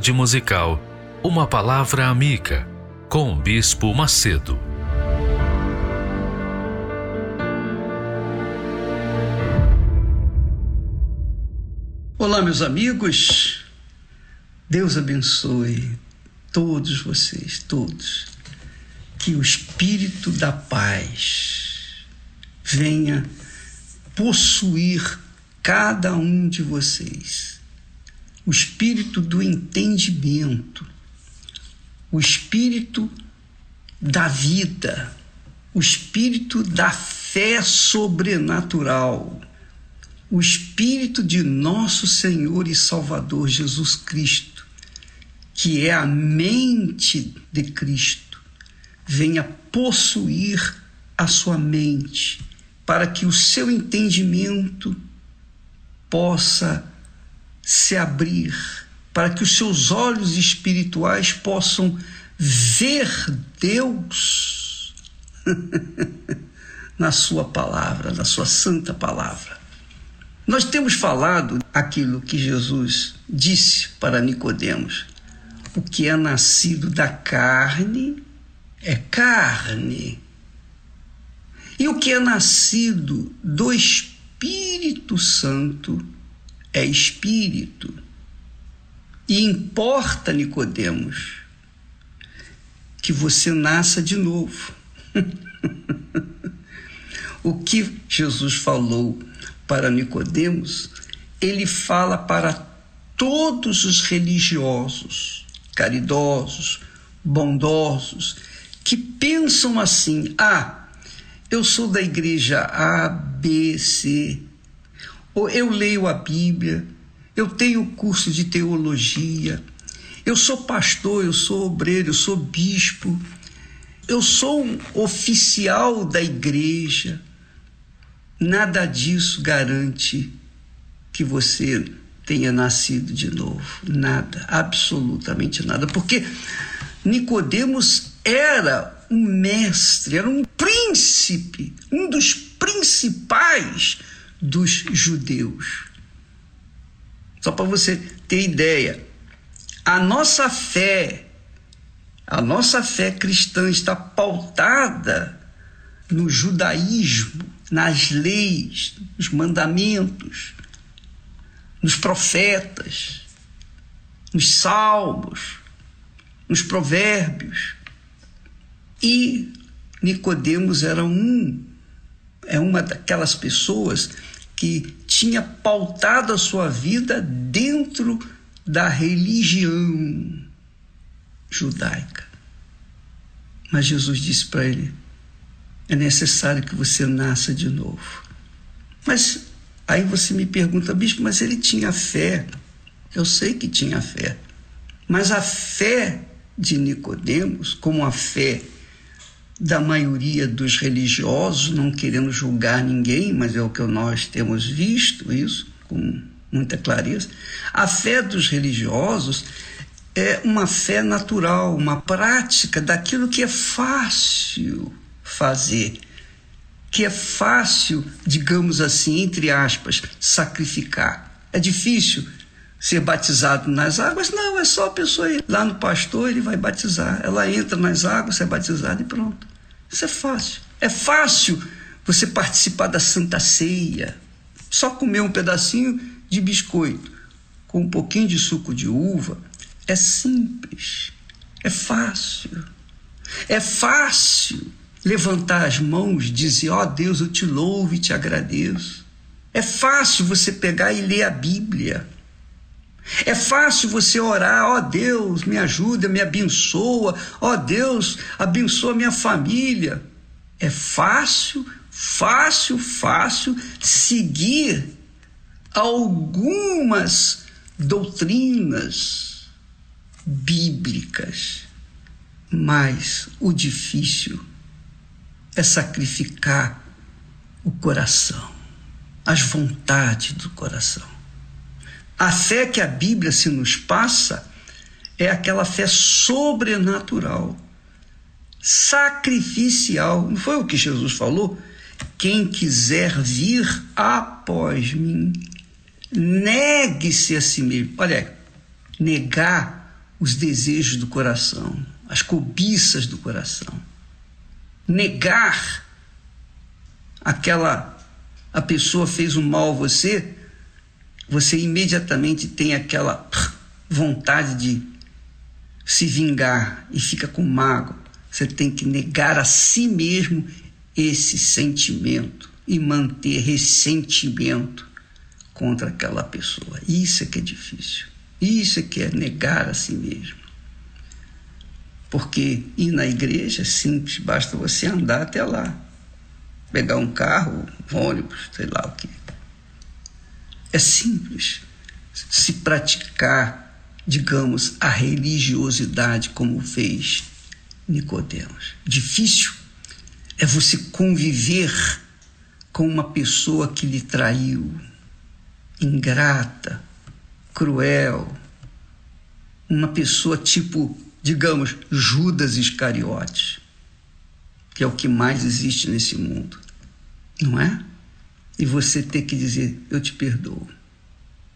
Tarde musical, uma palavra amiga com o Bispo Macedo.
Olá, meus amigos. Deus abençoe todos vocês, todos. Que o Espírito da paz venha possuir cada um de vocês. O Espírito do entendimento, o Espírito da vida, o Espírito da fé sobrenatural o Espírito de nosso Senhor e Salvador Jesus Cristo, que é a mente de Cristo, venha possuir a sua mente, para que o seu entendimento possa se abrir, para que os seus olhos espirituais possam ver Deus *laughs* na sua palavra, na sua santa palavra. Nós temos falado aquilo que Jesus disse para Nicodemos: o que é nascido da carne é carne. E o que é nascido do Espírito Santo é espírito. E importa, Nicodemos, que você nasça de novo. *laughs* o que Jesus falou para Nicodemos, ele fala para todos os religiosos, caridosos, bondosos, que pensam assim: ah, eu sou da igreja A, B, C, eu leio a Bíblia, eu tenho curso de teologia, eu sou pastor, eu sou obreiro, eu sou bispo, eu sou um oficial da igreja. Nada disso garante que você tenha nascido de novo. Nada, absolutamente nada. Porque Nicodemos era um mestre, era um príncipe, um dos principais dos judeus. Só para você ter ideia, a nossa fé, a nossa fé cristã está pautada no judaísmo, nas leis, nos mandamentos, nos profetas, nos salmos, nos provérbios. E Nicodemos era um é uma daquelas pessoas que tinha pautado a sua vida dentro da religião judaica. Mas Jesus disse para ele: é necessário que você nasça de novo. Mas aí você me pergunta, bispo, mas ele tinha fé. Eu sei que tinha fé. Mas a fé de Nicodemos, como a fé da maioria dos religiosos, não querendo julgar ninguém, mas é o que nós temos visto isso com muita clareza. A fé dos religiosos é uma fé natural, uma prática daquilo que é fácil fazer, que é fácil, digamos assim, entre aspas, sacrificar. É difícil ser batizado nas águas? Não, é só a pessoa ir lá no pastor, ele vai batizar. Ela entra nas águas, é batizada e pronto. Isso é fácil. É fácil você participar da Santa Ceia. Só comer um pedacinho de biscoito com um pouquinho de suco de uva é simples, é fácil. É fácil levantar as mãos e dizer: Ó oh, Deus, eu te louvo e te agradeço. É fácil você pegar e ler a Bíblia. É fácil você orar, ó oh, Deus, me ajuda, me abençoa, ó oh, Deus, abençoa minha família. É fácil, fácil, fácil seguir algumas doutrinas bíblicas, mas o difícil é sacrificar o coração, as vontades do coração. A fé que a Bíblia se nos passa é aquela fé sobrenatural, sacrificial. Não foi o que Jesus falou? Quem quiser vir após mim, negue-se a si mesmo. Olha, negar os desejos do coração, as cobiças do coração. Negar aquela a pessoa fez um mal a você, você imediatamente tem aquela vontade de se vingar e fica com mágoa. Você tem que negar a si mesmo esse sentimento e manter ressentimento contra aquela pessoa. Isso é que é difícil. Isso é que é negar a si mesmo. Porque ir na igreja é simples, basta você andar até lá. Pegar um carro, um ônibus, sei lá o que. É simples se praticar, digamos, a religiosidade como fez Nicodemos. Difícil é você conviver com uma pessoa que lhe traiu, ingrata, cruel, uma pessoa tipo, digamos, Judas Iscariotes, que é o que mais existe nesse mundo, não é? E você ter que dizer: Eu te perdoo,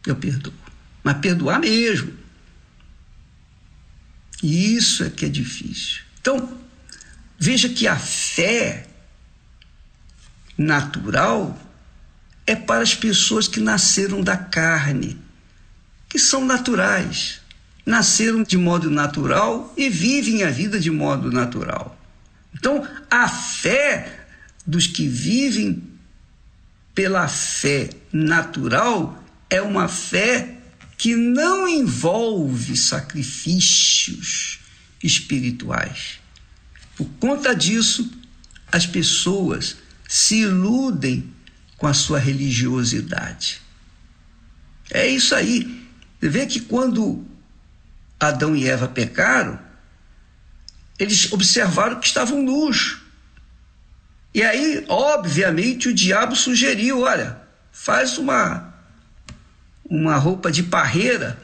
eu perdoo, mas perdoar mesmo. E isso é que é difícil. Então, veja que a fé natural é para as pessoas que nasceram da carne, que são naturais, nasceram de modo natural e vivem a vida de modo natural. Então, a fé dos que vivem pela fé natural é uma fé que não envolve sacrifícios espirituais. Por conta disso, as pessoas se iludem com a sua religiosidade. É isso aí. Você vê que quando Adão e Eva pecaram, eles observaram que estavam nus. E aí, obviamente, o diabo sugeriu: olha, faz uma, uma roupa de parreira,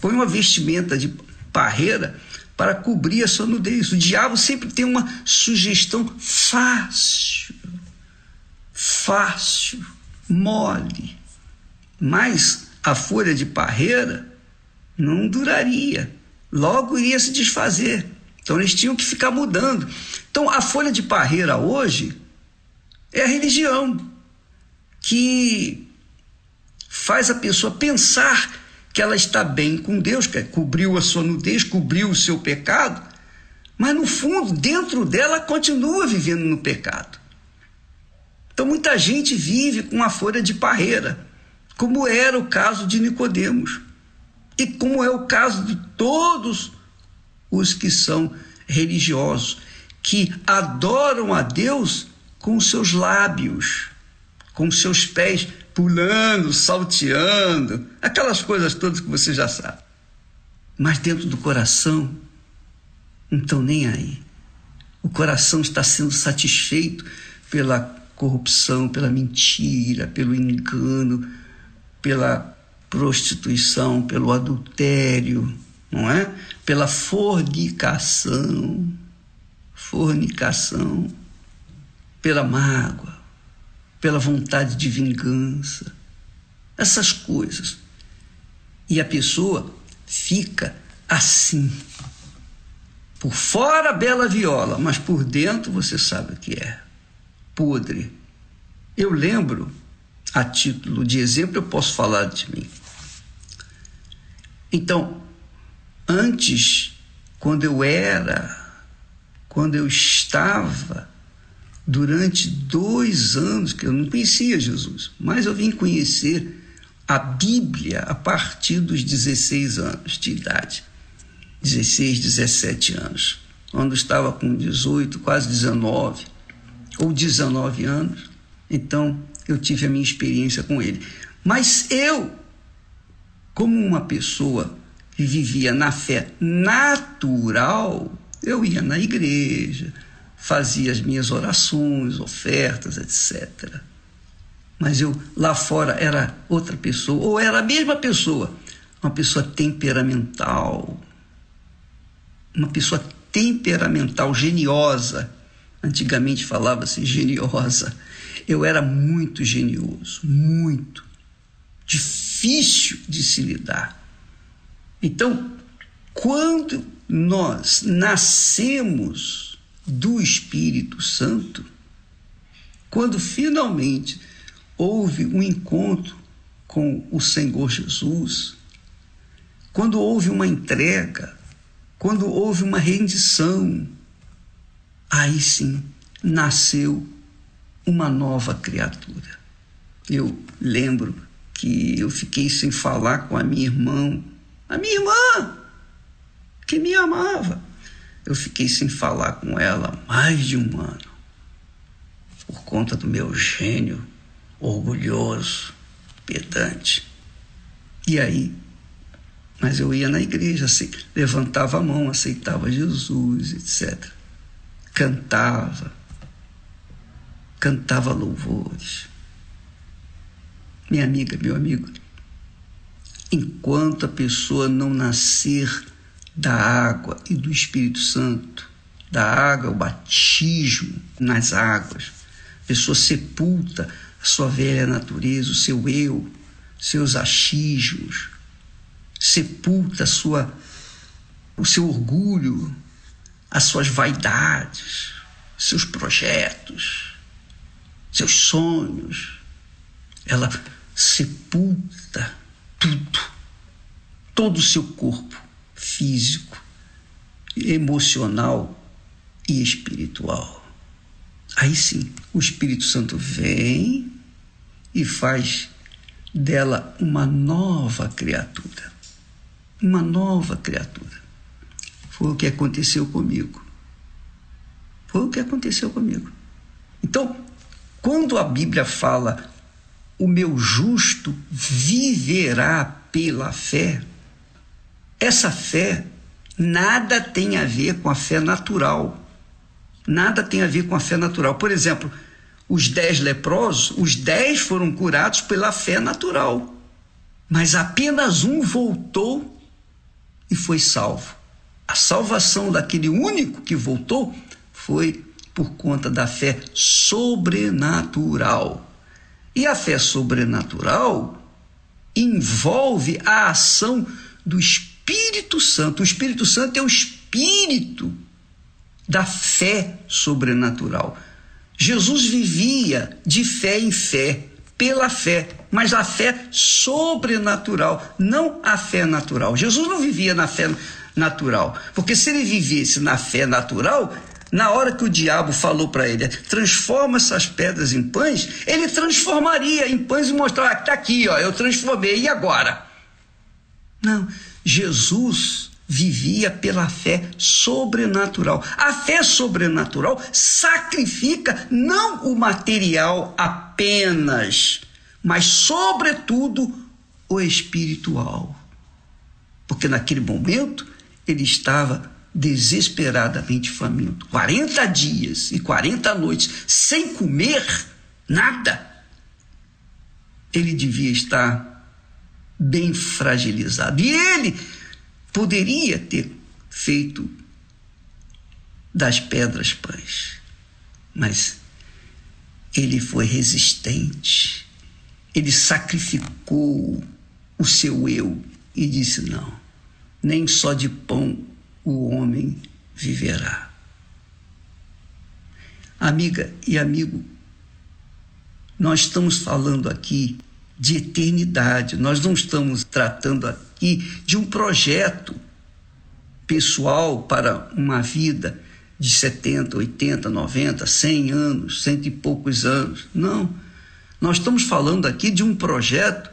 põe uma vestimenta de parreira para cobrir a sua nudez. O diabo sempre tem uma sugestão fácil, fácil, mole. Mas a folha de parreira não duraria, logo iria se desfazer. Então eles tinham que ficar mudando. Então a folha de parreira hoje é a religião que faz a pessoa pensar que ela está bem com Deus, que cobriu a sua nudez, cobriu o seu pecado, mas no fundo, dentro dela, continua vivendo no pecado. Então muita gente vive com a folha de parreira, como era o caso de Nicodemos e como é o caso de todos os que são religiosos, que adoram a Deus com seus lábios, com seus pés pulando, salteando, aquelas coisas todas que você já sabe. Mas dentro do coração, não estão nem aí. O coração está sendo satisfeito pela corrupção, pela mentira, pelo engano, pela prostituição, pelo adultério, não é? Pela fornicação, fornicação, pela mágoa, pela vontade de vingança, essas coisas. E a pessoa fica assim. Por fora, bela viola, mas por dentro você sabe o que é. Podre. Eu lembro, a título de exemplo, eu posso falar de mim. Então, antes, quando eu era, quando eu estava durante dois anos que eu não conhecia Jesus, mas eu vim conhecer a Bíblia a partir dos 16 anos de idade. 16, 17 anos. Quando estava com 18, quase 19, ou 19 anos, então eu tive a minha experiência com ele. Mas eu, como uma pessoa vivia na fé natural, eu ia na igreja, fazia as minhas orações, ofertas, etc. Mas eu lá fora era outra pessoa, ou era a mesma pessoa, uma pessoa temperamental, uma pessoa temperamental, geniosa. Antigamente falava-se geniosa. Eu era muito genioso, muito difícil de se lidar. Então, quando nós nascemos do Espírito Santo, quando finalmente houve um encontro com o Senhor Jesus, quando houve uma entrega, quando houve uma rendição, aí sim nasceu uma nova criatura. Eu lembro que eu fiquei sem falar com a minha irmã, a minha irmã, que me amava. Eu fiquei sem falar com ela mais de um ano, por conta do meu gênio orgulhoso, pedante. E aí, mas eu ia na igreja, assim, levantava a mão, aceitava Jesus, etc. Cantava, cantava louvores. Minha amiga, meu amigo, enquanto a pessoa não nascer da água e do Espírito Santo, da água, o batismo nas águas, a pessoa sepulta a sua velha natureza, o seu eu, seus achismos, sepulta a sua, o seu orgulho, as suas vaidades, seus projetos, seus sonhos. Ela sepulta tudo, todo o seu corpo físico, emocional e espiritual. Aí sim, o Espírito Santo vem e faz dela uma nova criatura. Uma nova criatura. Foi o que aconteceu comigo. Foi o que aconteceu comigo. Então, quando a Bíblia fala o meu justo viverá pela fé, essa fé nada tem a ver com a fé natural. Nada tem a ver com a fé natural. Por exemplo, os dez leprosos, os dez foram curados pela fé natural. Mas apenas um voltou e foi salvo. A salvação daquele único que voltou foi por conta da fé sobrenatural. E a fé sobrenatural envolve a ação do Espírito Santo. O Espírito Santo é o espírito da fé sobrenatural. Jesus vivia de fé em fé, pela fé, mas a fé sobrenatural, não a fé natural. Jesus não vivia na fé natural, porque se ele vivesse na fé natural, na hora que o diabo falou para ele, transforma essas pedras em pães, ele transformaria em pães e mostrava, está aqui, ó, eu transformei, e agora? Não, Jesus vivia pela fé sobrenatural. A fé sobrenatural sacrifica não o material apenas, mas, sobretudo, o espiritual. Porque naquele momento ele estava desesperadamente faminto 40 dias e 40 noites sem comer nada. Ele devia estar bem fragilizado. E ele poderia ter feito das pedras pães, mas ele foi resistente, ele sacrificou o seu eu e disse: Não, nem só de pão o homem viverá. Amiga e amigo, nós estamos falando aqui de eternidade, nós não estamos tratando aqui de um projeto pessoal para uma vida de 70, 80, 90, 100 anos, cento e poucos anos. Não. Nós estamos falando aqui de um projeto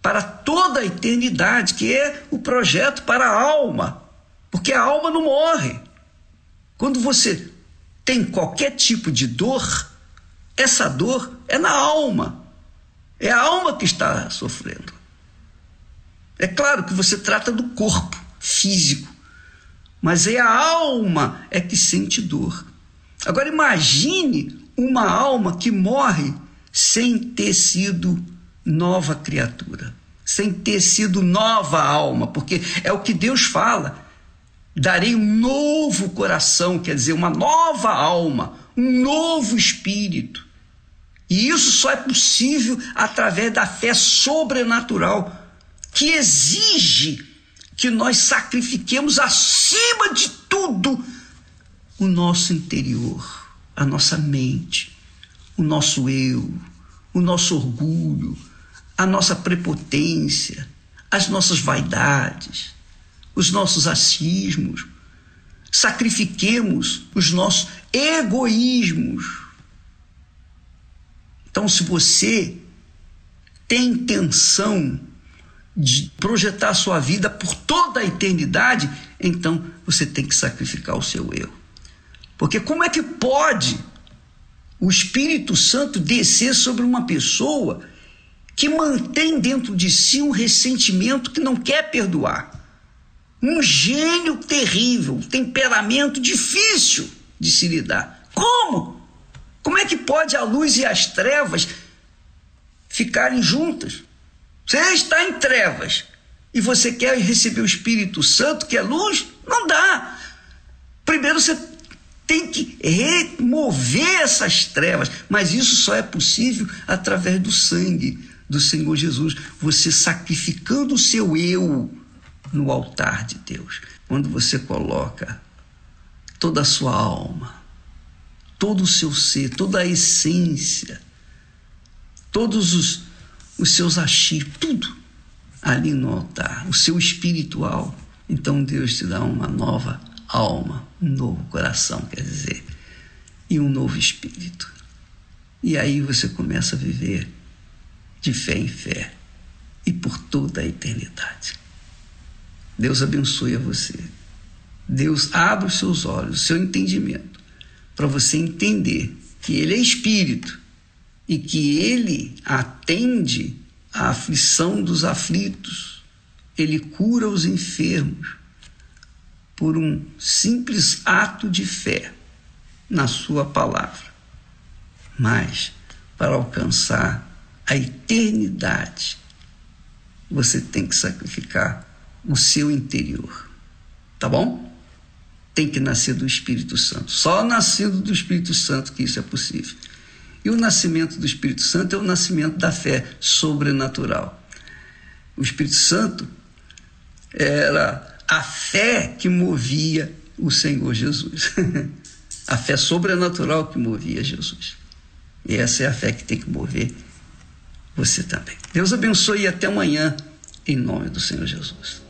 para toda a eternidade, que é o projeto para a alma, porque a alma não morre. Quando você tem qualquer tipo de dor, essa dor é na alma. É a alma que está sofrendo. É claro que você trata do corpo físico, mas é a alma é que sente dor. Agora imagine uma alma que morre sem ter sido nova criatura, sem ter sido nova alma, porque é o que Deus fala. Darei um novo coração, quer dizer, uma nova alma, um novo espírito. E isso só é possível através da fé sobrenatural, que exige que nós sacrifiquemos acima de tudo o nosso interior, a nossa mente, o nosso eu, o nosso orgulho, a nossa prepotência, as nossas vaidades, os nossos achismos. Sacrifiquemos os nossos egoísmos. Então, se você tem intenção de projetar sua vida por toda a eternidade, então você tem que sacrificar o seu eu. Porque como é que pode o Espírito Santo descer sobre uma pessoa que mantém dentro de si um ressentimento que não quer perdoar? Um gênio terrível, um temperamento difícil de se lidar. Como? Como é que pode a luz e as trevas ficarem juntas? Você está em trevas e você quer receber o Espírito Santo, que é luz? Não dá. Primeiro você tem que remover essas trevas, mas isso só é possível através do sangue do Senhor Jesus, você sacrificando o seu eu no altar de Deus. Quando você coloca toda a sua alma, todo o seu ser, toda a essência, todos os, os seus achismos, tudo ali no altar, o seu espiritual. Então Deus te dá uma nova alma, um novo coração, quer dizer, e um novo espírito. E aí você começa a viver de fé em fé e por toda a eternidade. Deus abençoe a você. Deus abre os seus olhos, o seu entendimento, para você entender que Ele é Espírito e que Ele atende a aflição dos aflitos, Ele cura os enfermos por um simples ato de fé na Sua palavra. Mas, para alcançar a eternidade, você tem que sacrificar o seu interior. Tá bom? Tem que nascer do Espírito Santo. Só nascido do Espírito Santo que isso é possível. E o nascimento do Espírito Santo é o nascimento da fé sobrenatural. O Espírito Santo era a fé que movia o Senhor Jesus. *laughs* a fé sobrenatural que movia Jesus. E essa é a fé que tem que mover você também. Deus abençoe e até amanhã, em nome do Senhor Jesus.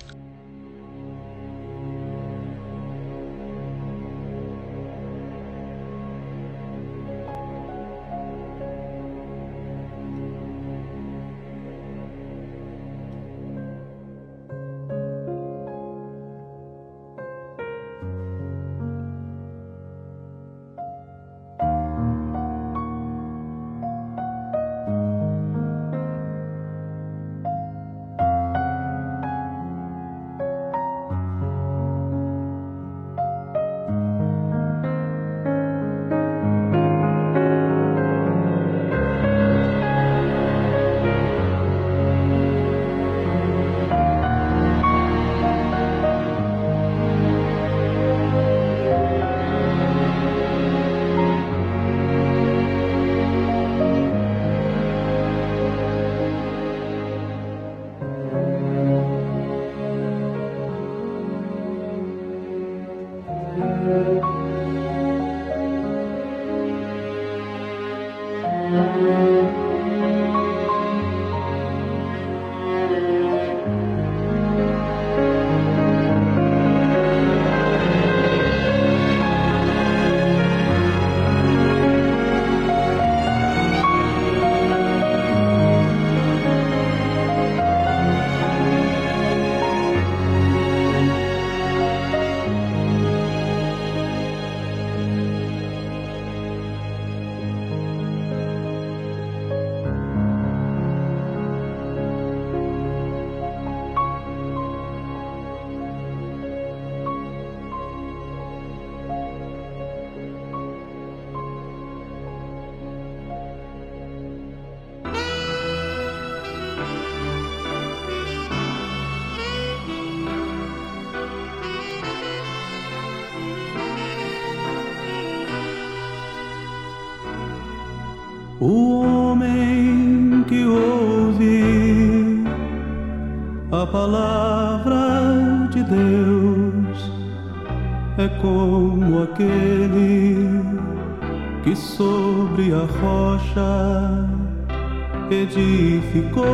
edificou.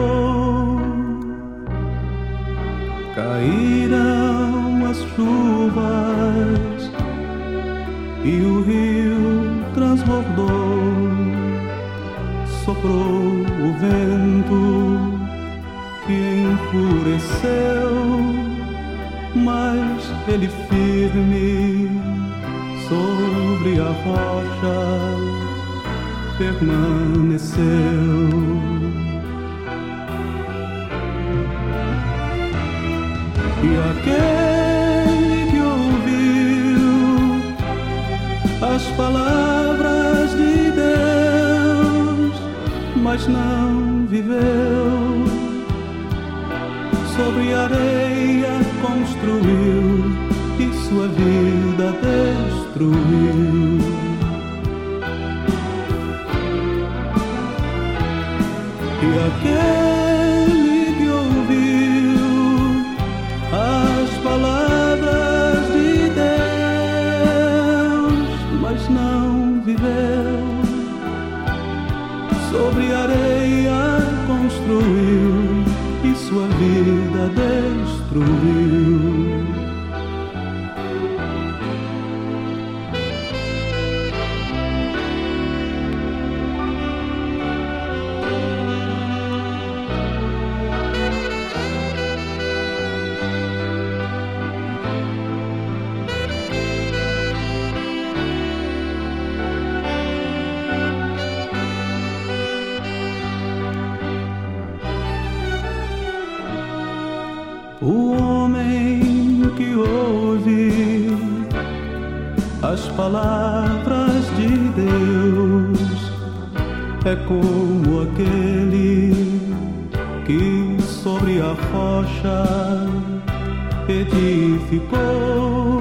edificou.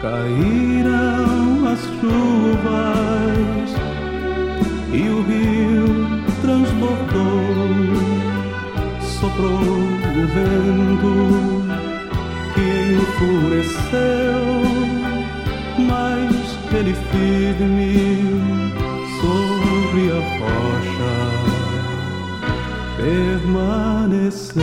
Caíram as chuvas e o rio transbordou, soprou o vento que enfureceu, mas ele firme sobre a rocha permaneceu.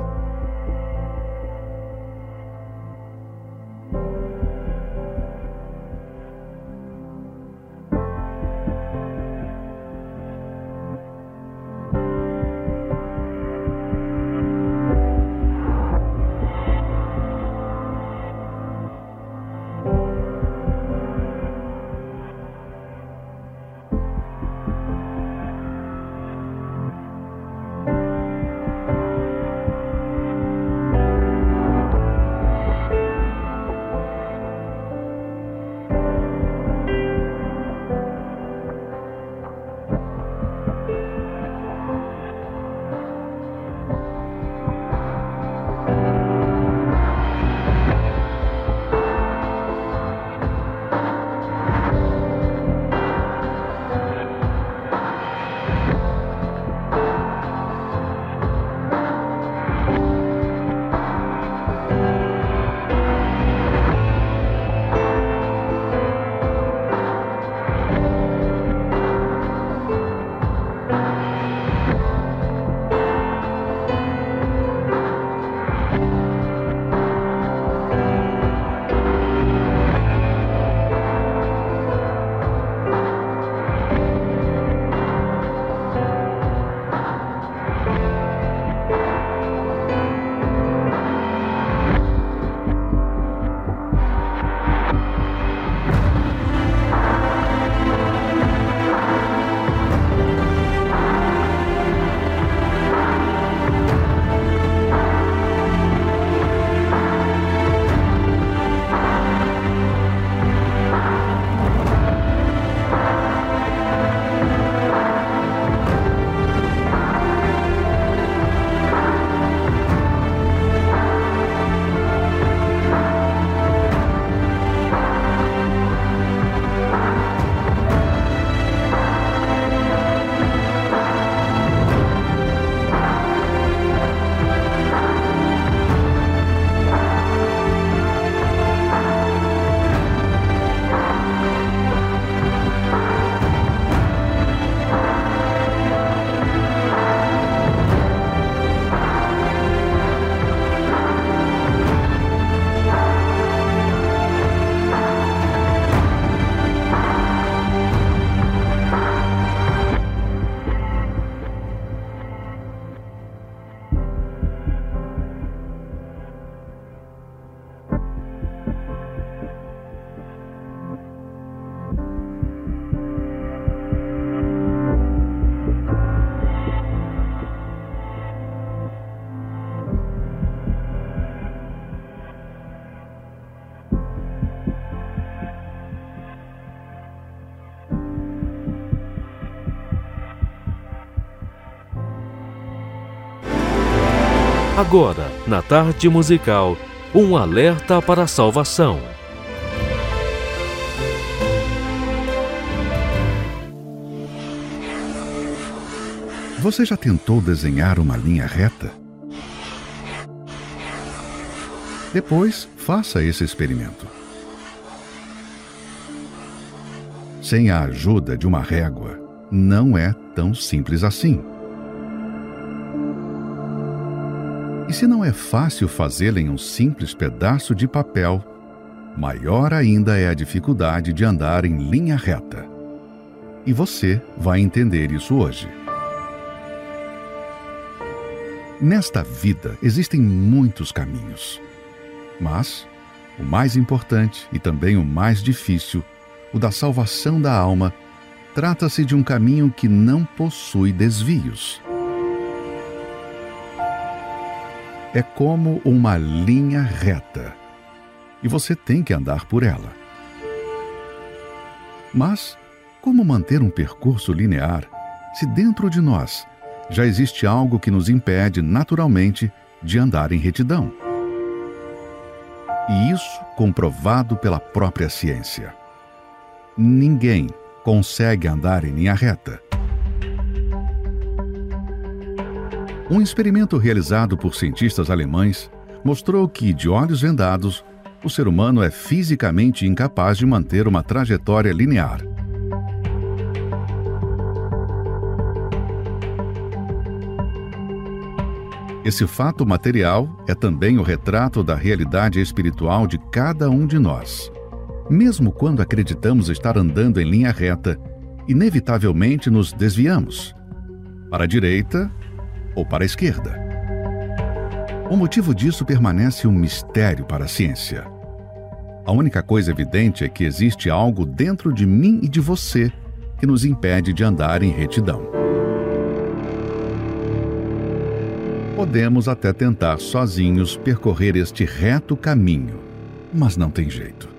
Na tarde musical, um alerta para a salvação.
Você já tentou desenhar uma linha reta? Depois, faça esse experimento. Sem a ajuda de uma régua, não é tão simples assim. E se não é fácil fazê-la em um simples pedaço de papel, maior ainda é a dificuldade de andar em linha reta. E você vai entender isso hoje. Nesta vida existem muitos caminhos. Mas o mais importante e também o mais difícil, o da salvação da alma, trata-se de um caminho que não possui desvios. É como uma linha reta e você tem que andar por ela. Mas como manter um percurso linear se dentro de nós já existe algo que nos impede naturalmente de andar em retidão? E isso comprovado pela própria ciência. Ninguém consegue andar em linha reta. Um experimento realizado por cientistas alemães mostrou que, de olhos vendados, o ser humano é fisicamente incapaz de manter uma trajetória linear. Esse fato material é também o retrato da realidade espiritual de cada um de nós. Mesmo quando acreditamos estar andando em linha reta, inevitavelmente nos desviamos para a direita ou para a esquerda. O motivo disso permanece um mistério para a ciência. A única coisa evidente é que existe algo dentro de mim e de você que nos impede de andar em retidão. Podemos até tentar sozinhos percorrer este reto caminho, mas não tem jeito.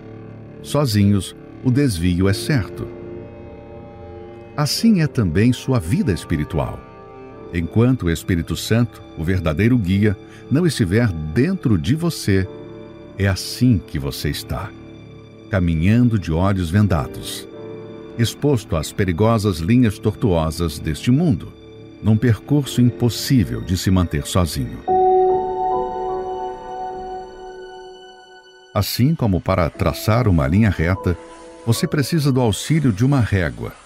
Sozinhos, o desvio é certo. Assim é também sua vida espiritual. Enquanto o Espírito Santo, o verdadeiro guia, não estiver dentro de você, é assim que você está, caminhando de olhos vendados, exposto às perigosas linhas tortuosas deste mundo, num percurso impossível de se manter sozinho. Assim como para traçar uma linha reta, você precisa do auxílio de uma régua.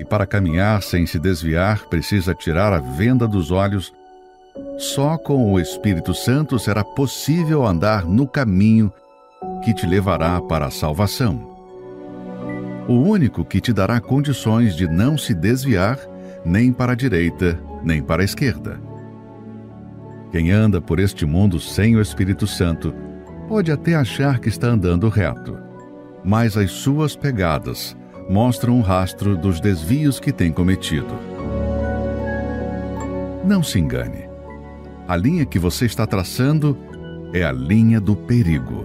E para caminhar sem se desviar, precisa tirar a venda dos olhos. Só com o Espírito Santo será possível andar no caminho que te levará para a salvação. O único que te dará condições de não se desviar nem para a direita, nem para a esquerda. Quem anda por este mundo sem o Espírito Santo pode até achar que está andando reto, mas as suas pegadas mostram um rastro dos desvios que tem cometido. Não se engane. A linha que você está traçando é a linha do perigo,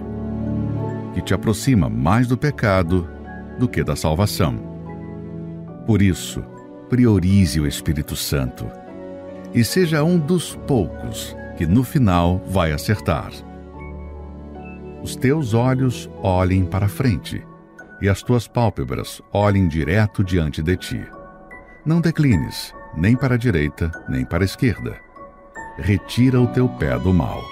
que te aproxima mais do pecado do que da salvação. Por isso, priorize o Espírito Santo e seja um dos poucos que no final vai acertar. Os teus olhos olhem para frente e as tuas pálpebras olhem direto diante de ti. Não declines, nem para a direita, nem para a esquerda. Retira o teu pé do mal.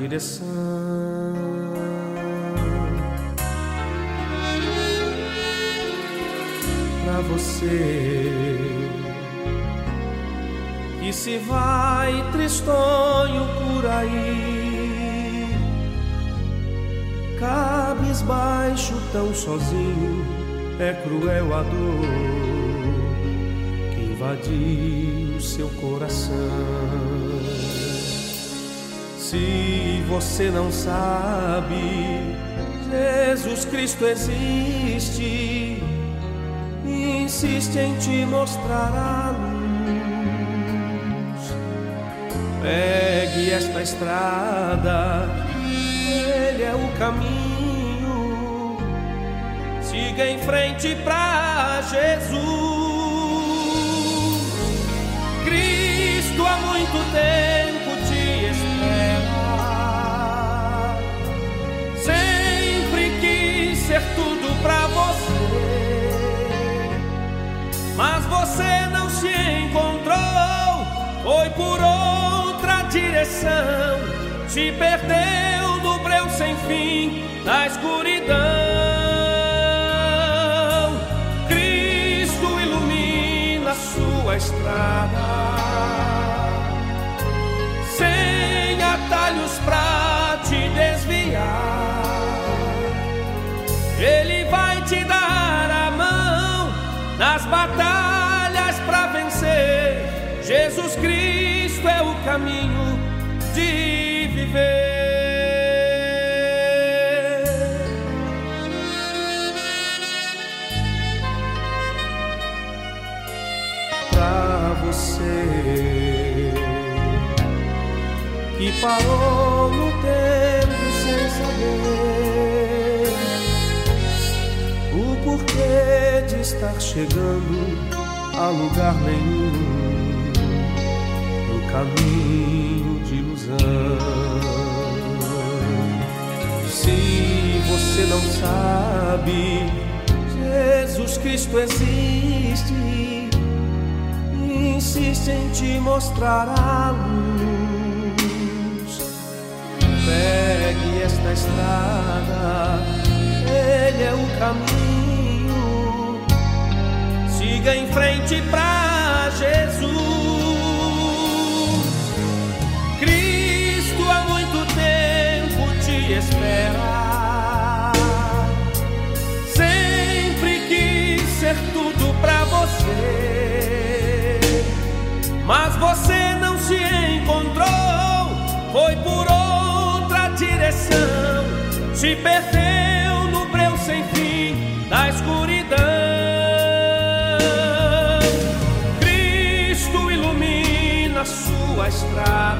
Direção. Pra você que se vai tristonho por aí. Cabisbaixo, tão sozinho, é cruel a dor que invadiu seu coração. Se você não sabe, Jesus Cristo existe e insiste em te mostrar a luz. Pegue esta estrada, ele é o caminho. Siga em frente pra Jesus. Cristo há muito tempo Foi por outra direção, se perdeu no breu sem fim da escuridão. Cristo ilumina sua estrada sem atalhos pra te desviar. Ele vai te dar a mão nas batalhas. Jesus Cristo é o caminho de viver. Pra você que parou no tempo sem saber o porquê de estar chegando a lugar nenhum caminho de ilusão. Se você não sabe, Jesus Cristo existe insiste em te mostrar a luz. Pegue esta estrada, ele é o caminho. Siga em frente pra Jesus. Espera. Sempre quis ser tudo pra você, mas você não se encontrou. Foi por outra direção, se perdeu no breu sem fim da escuridão. Cristo ilumina sua estrada,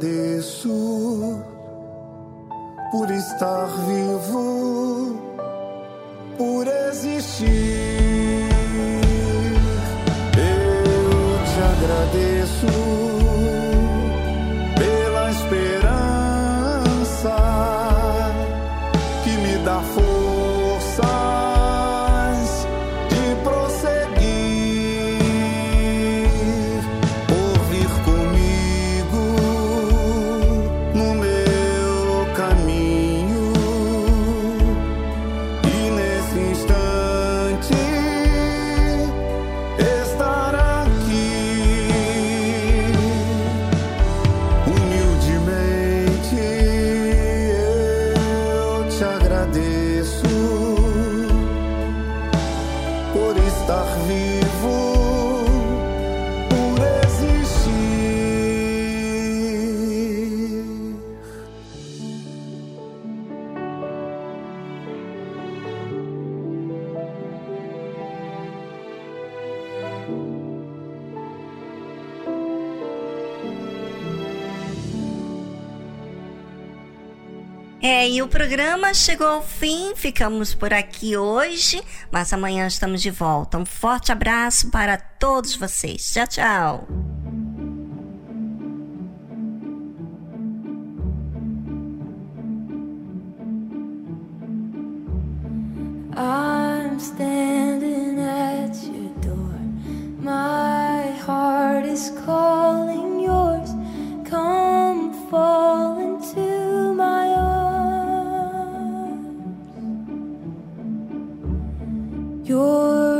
agradeço por estar vivo,
programa chegou ao fim, ficamos por aqui hoje, mas amanhã estamos de volta. Um forte abraço para todos vocês. Tchau, tchau.
I'm standing at your door. My heart is calling yours. Come fall Your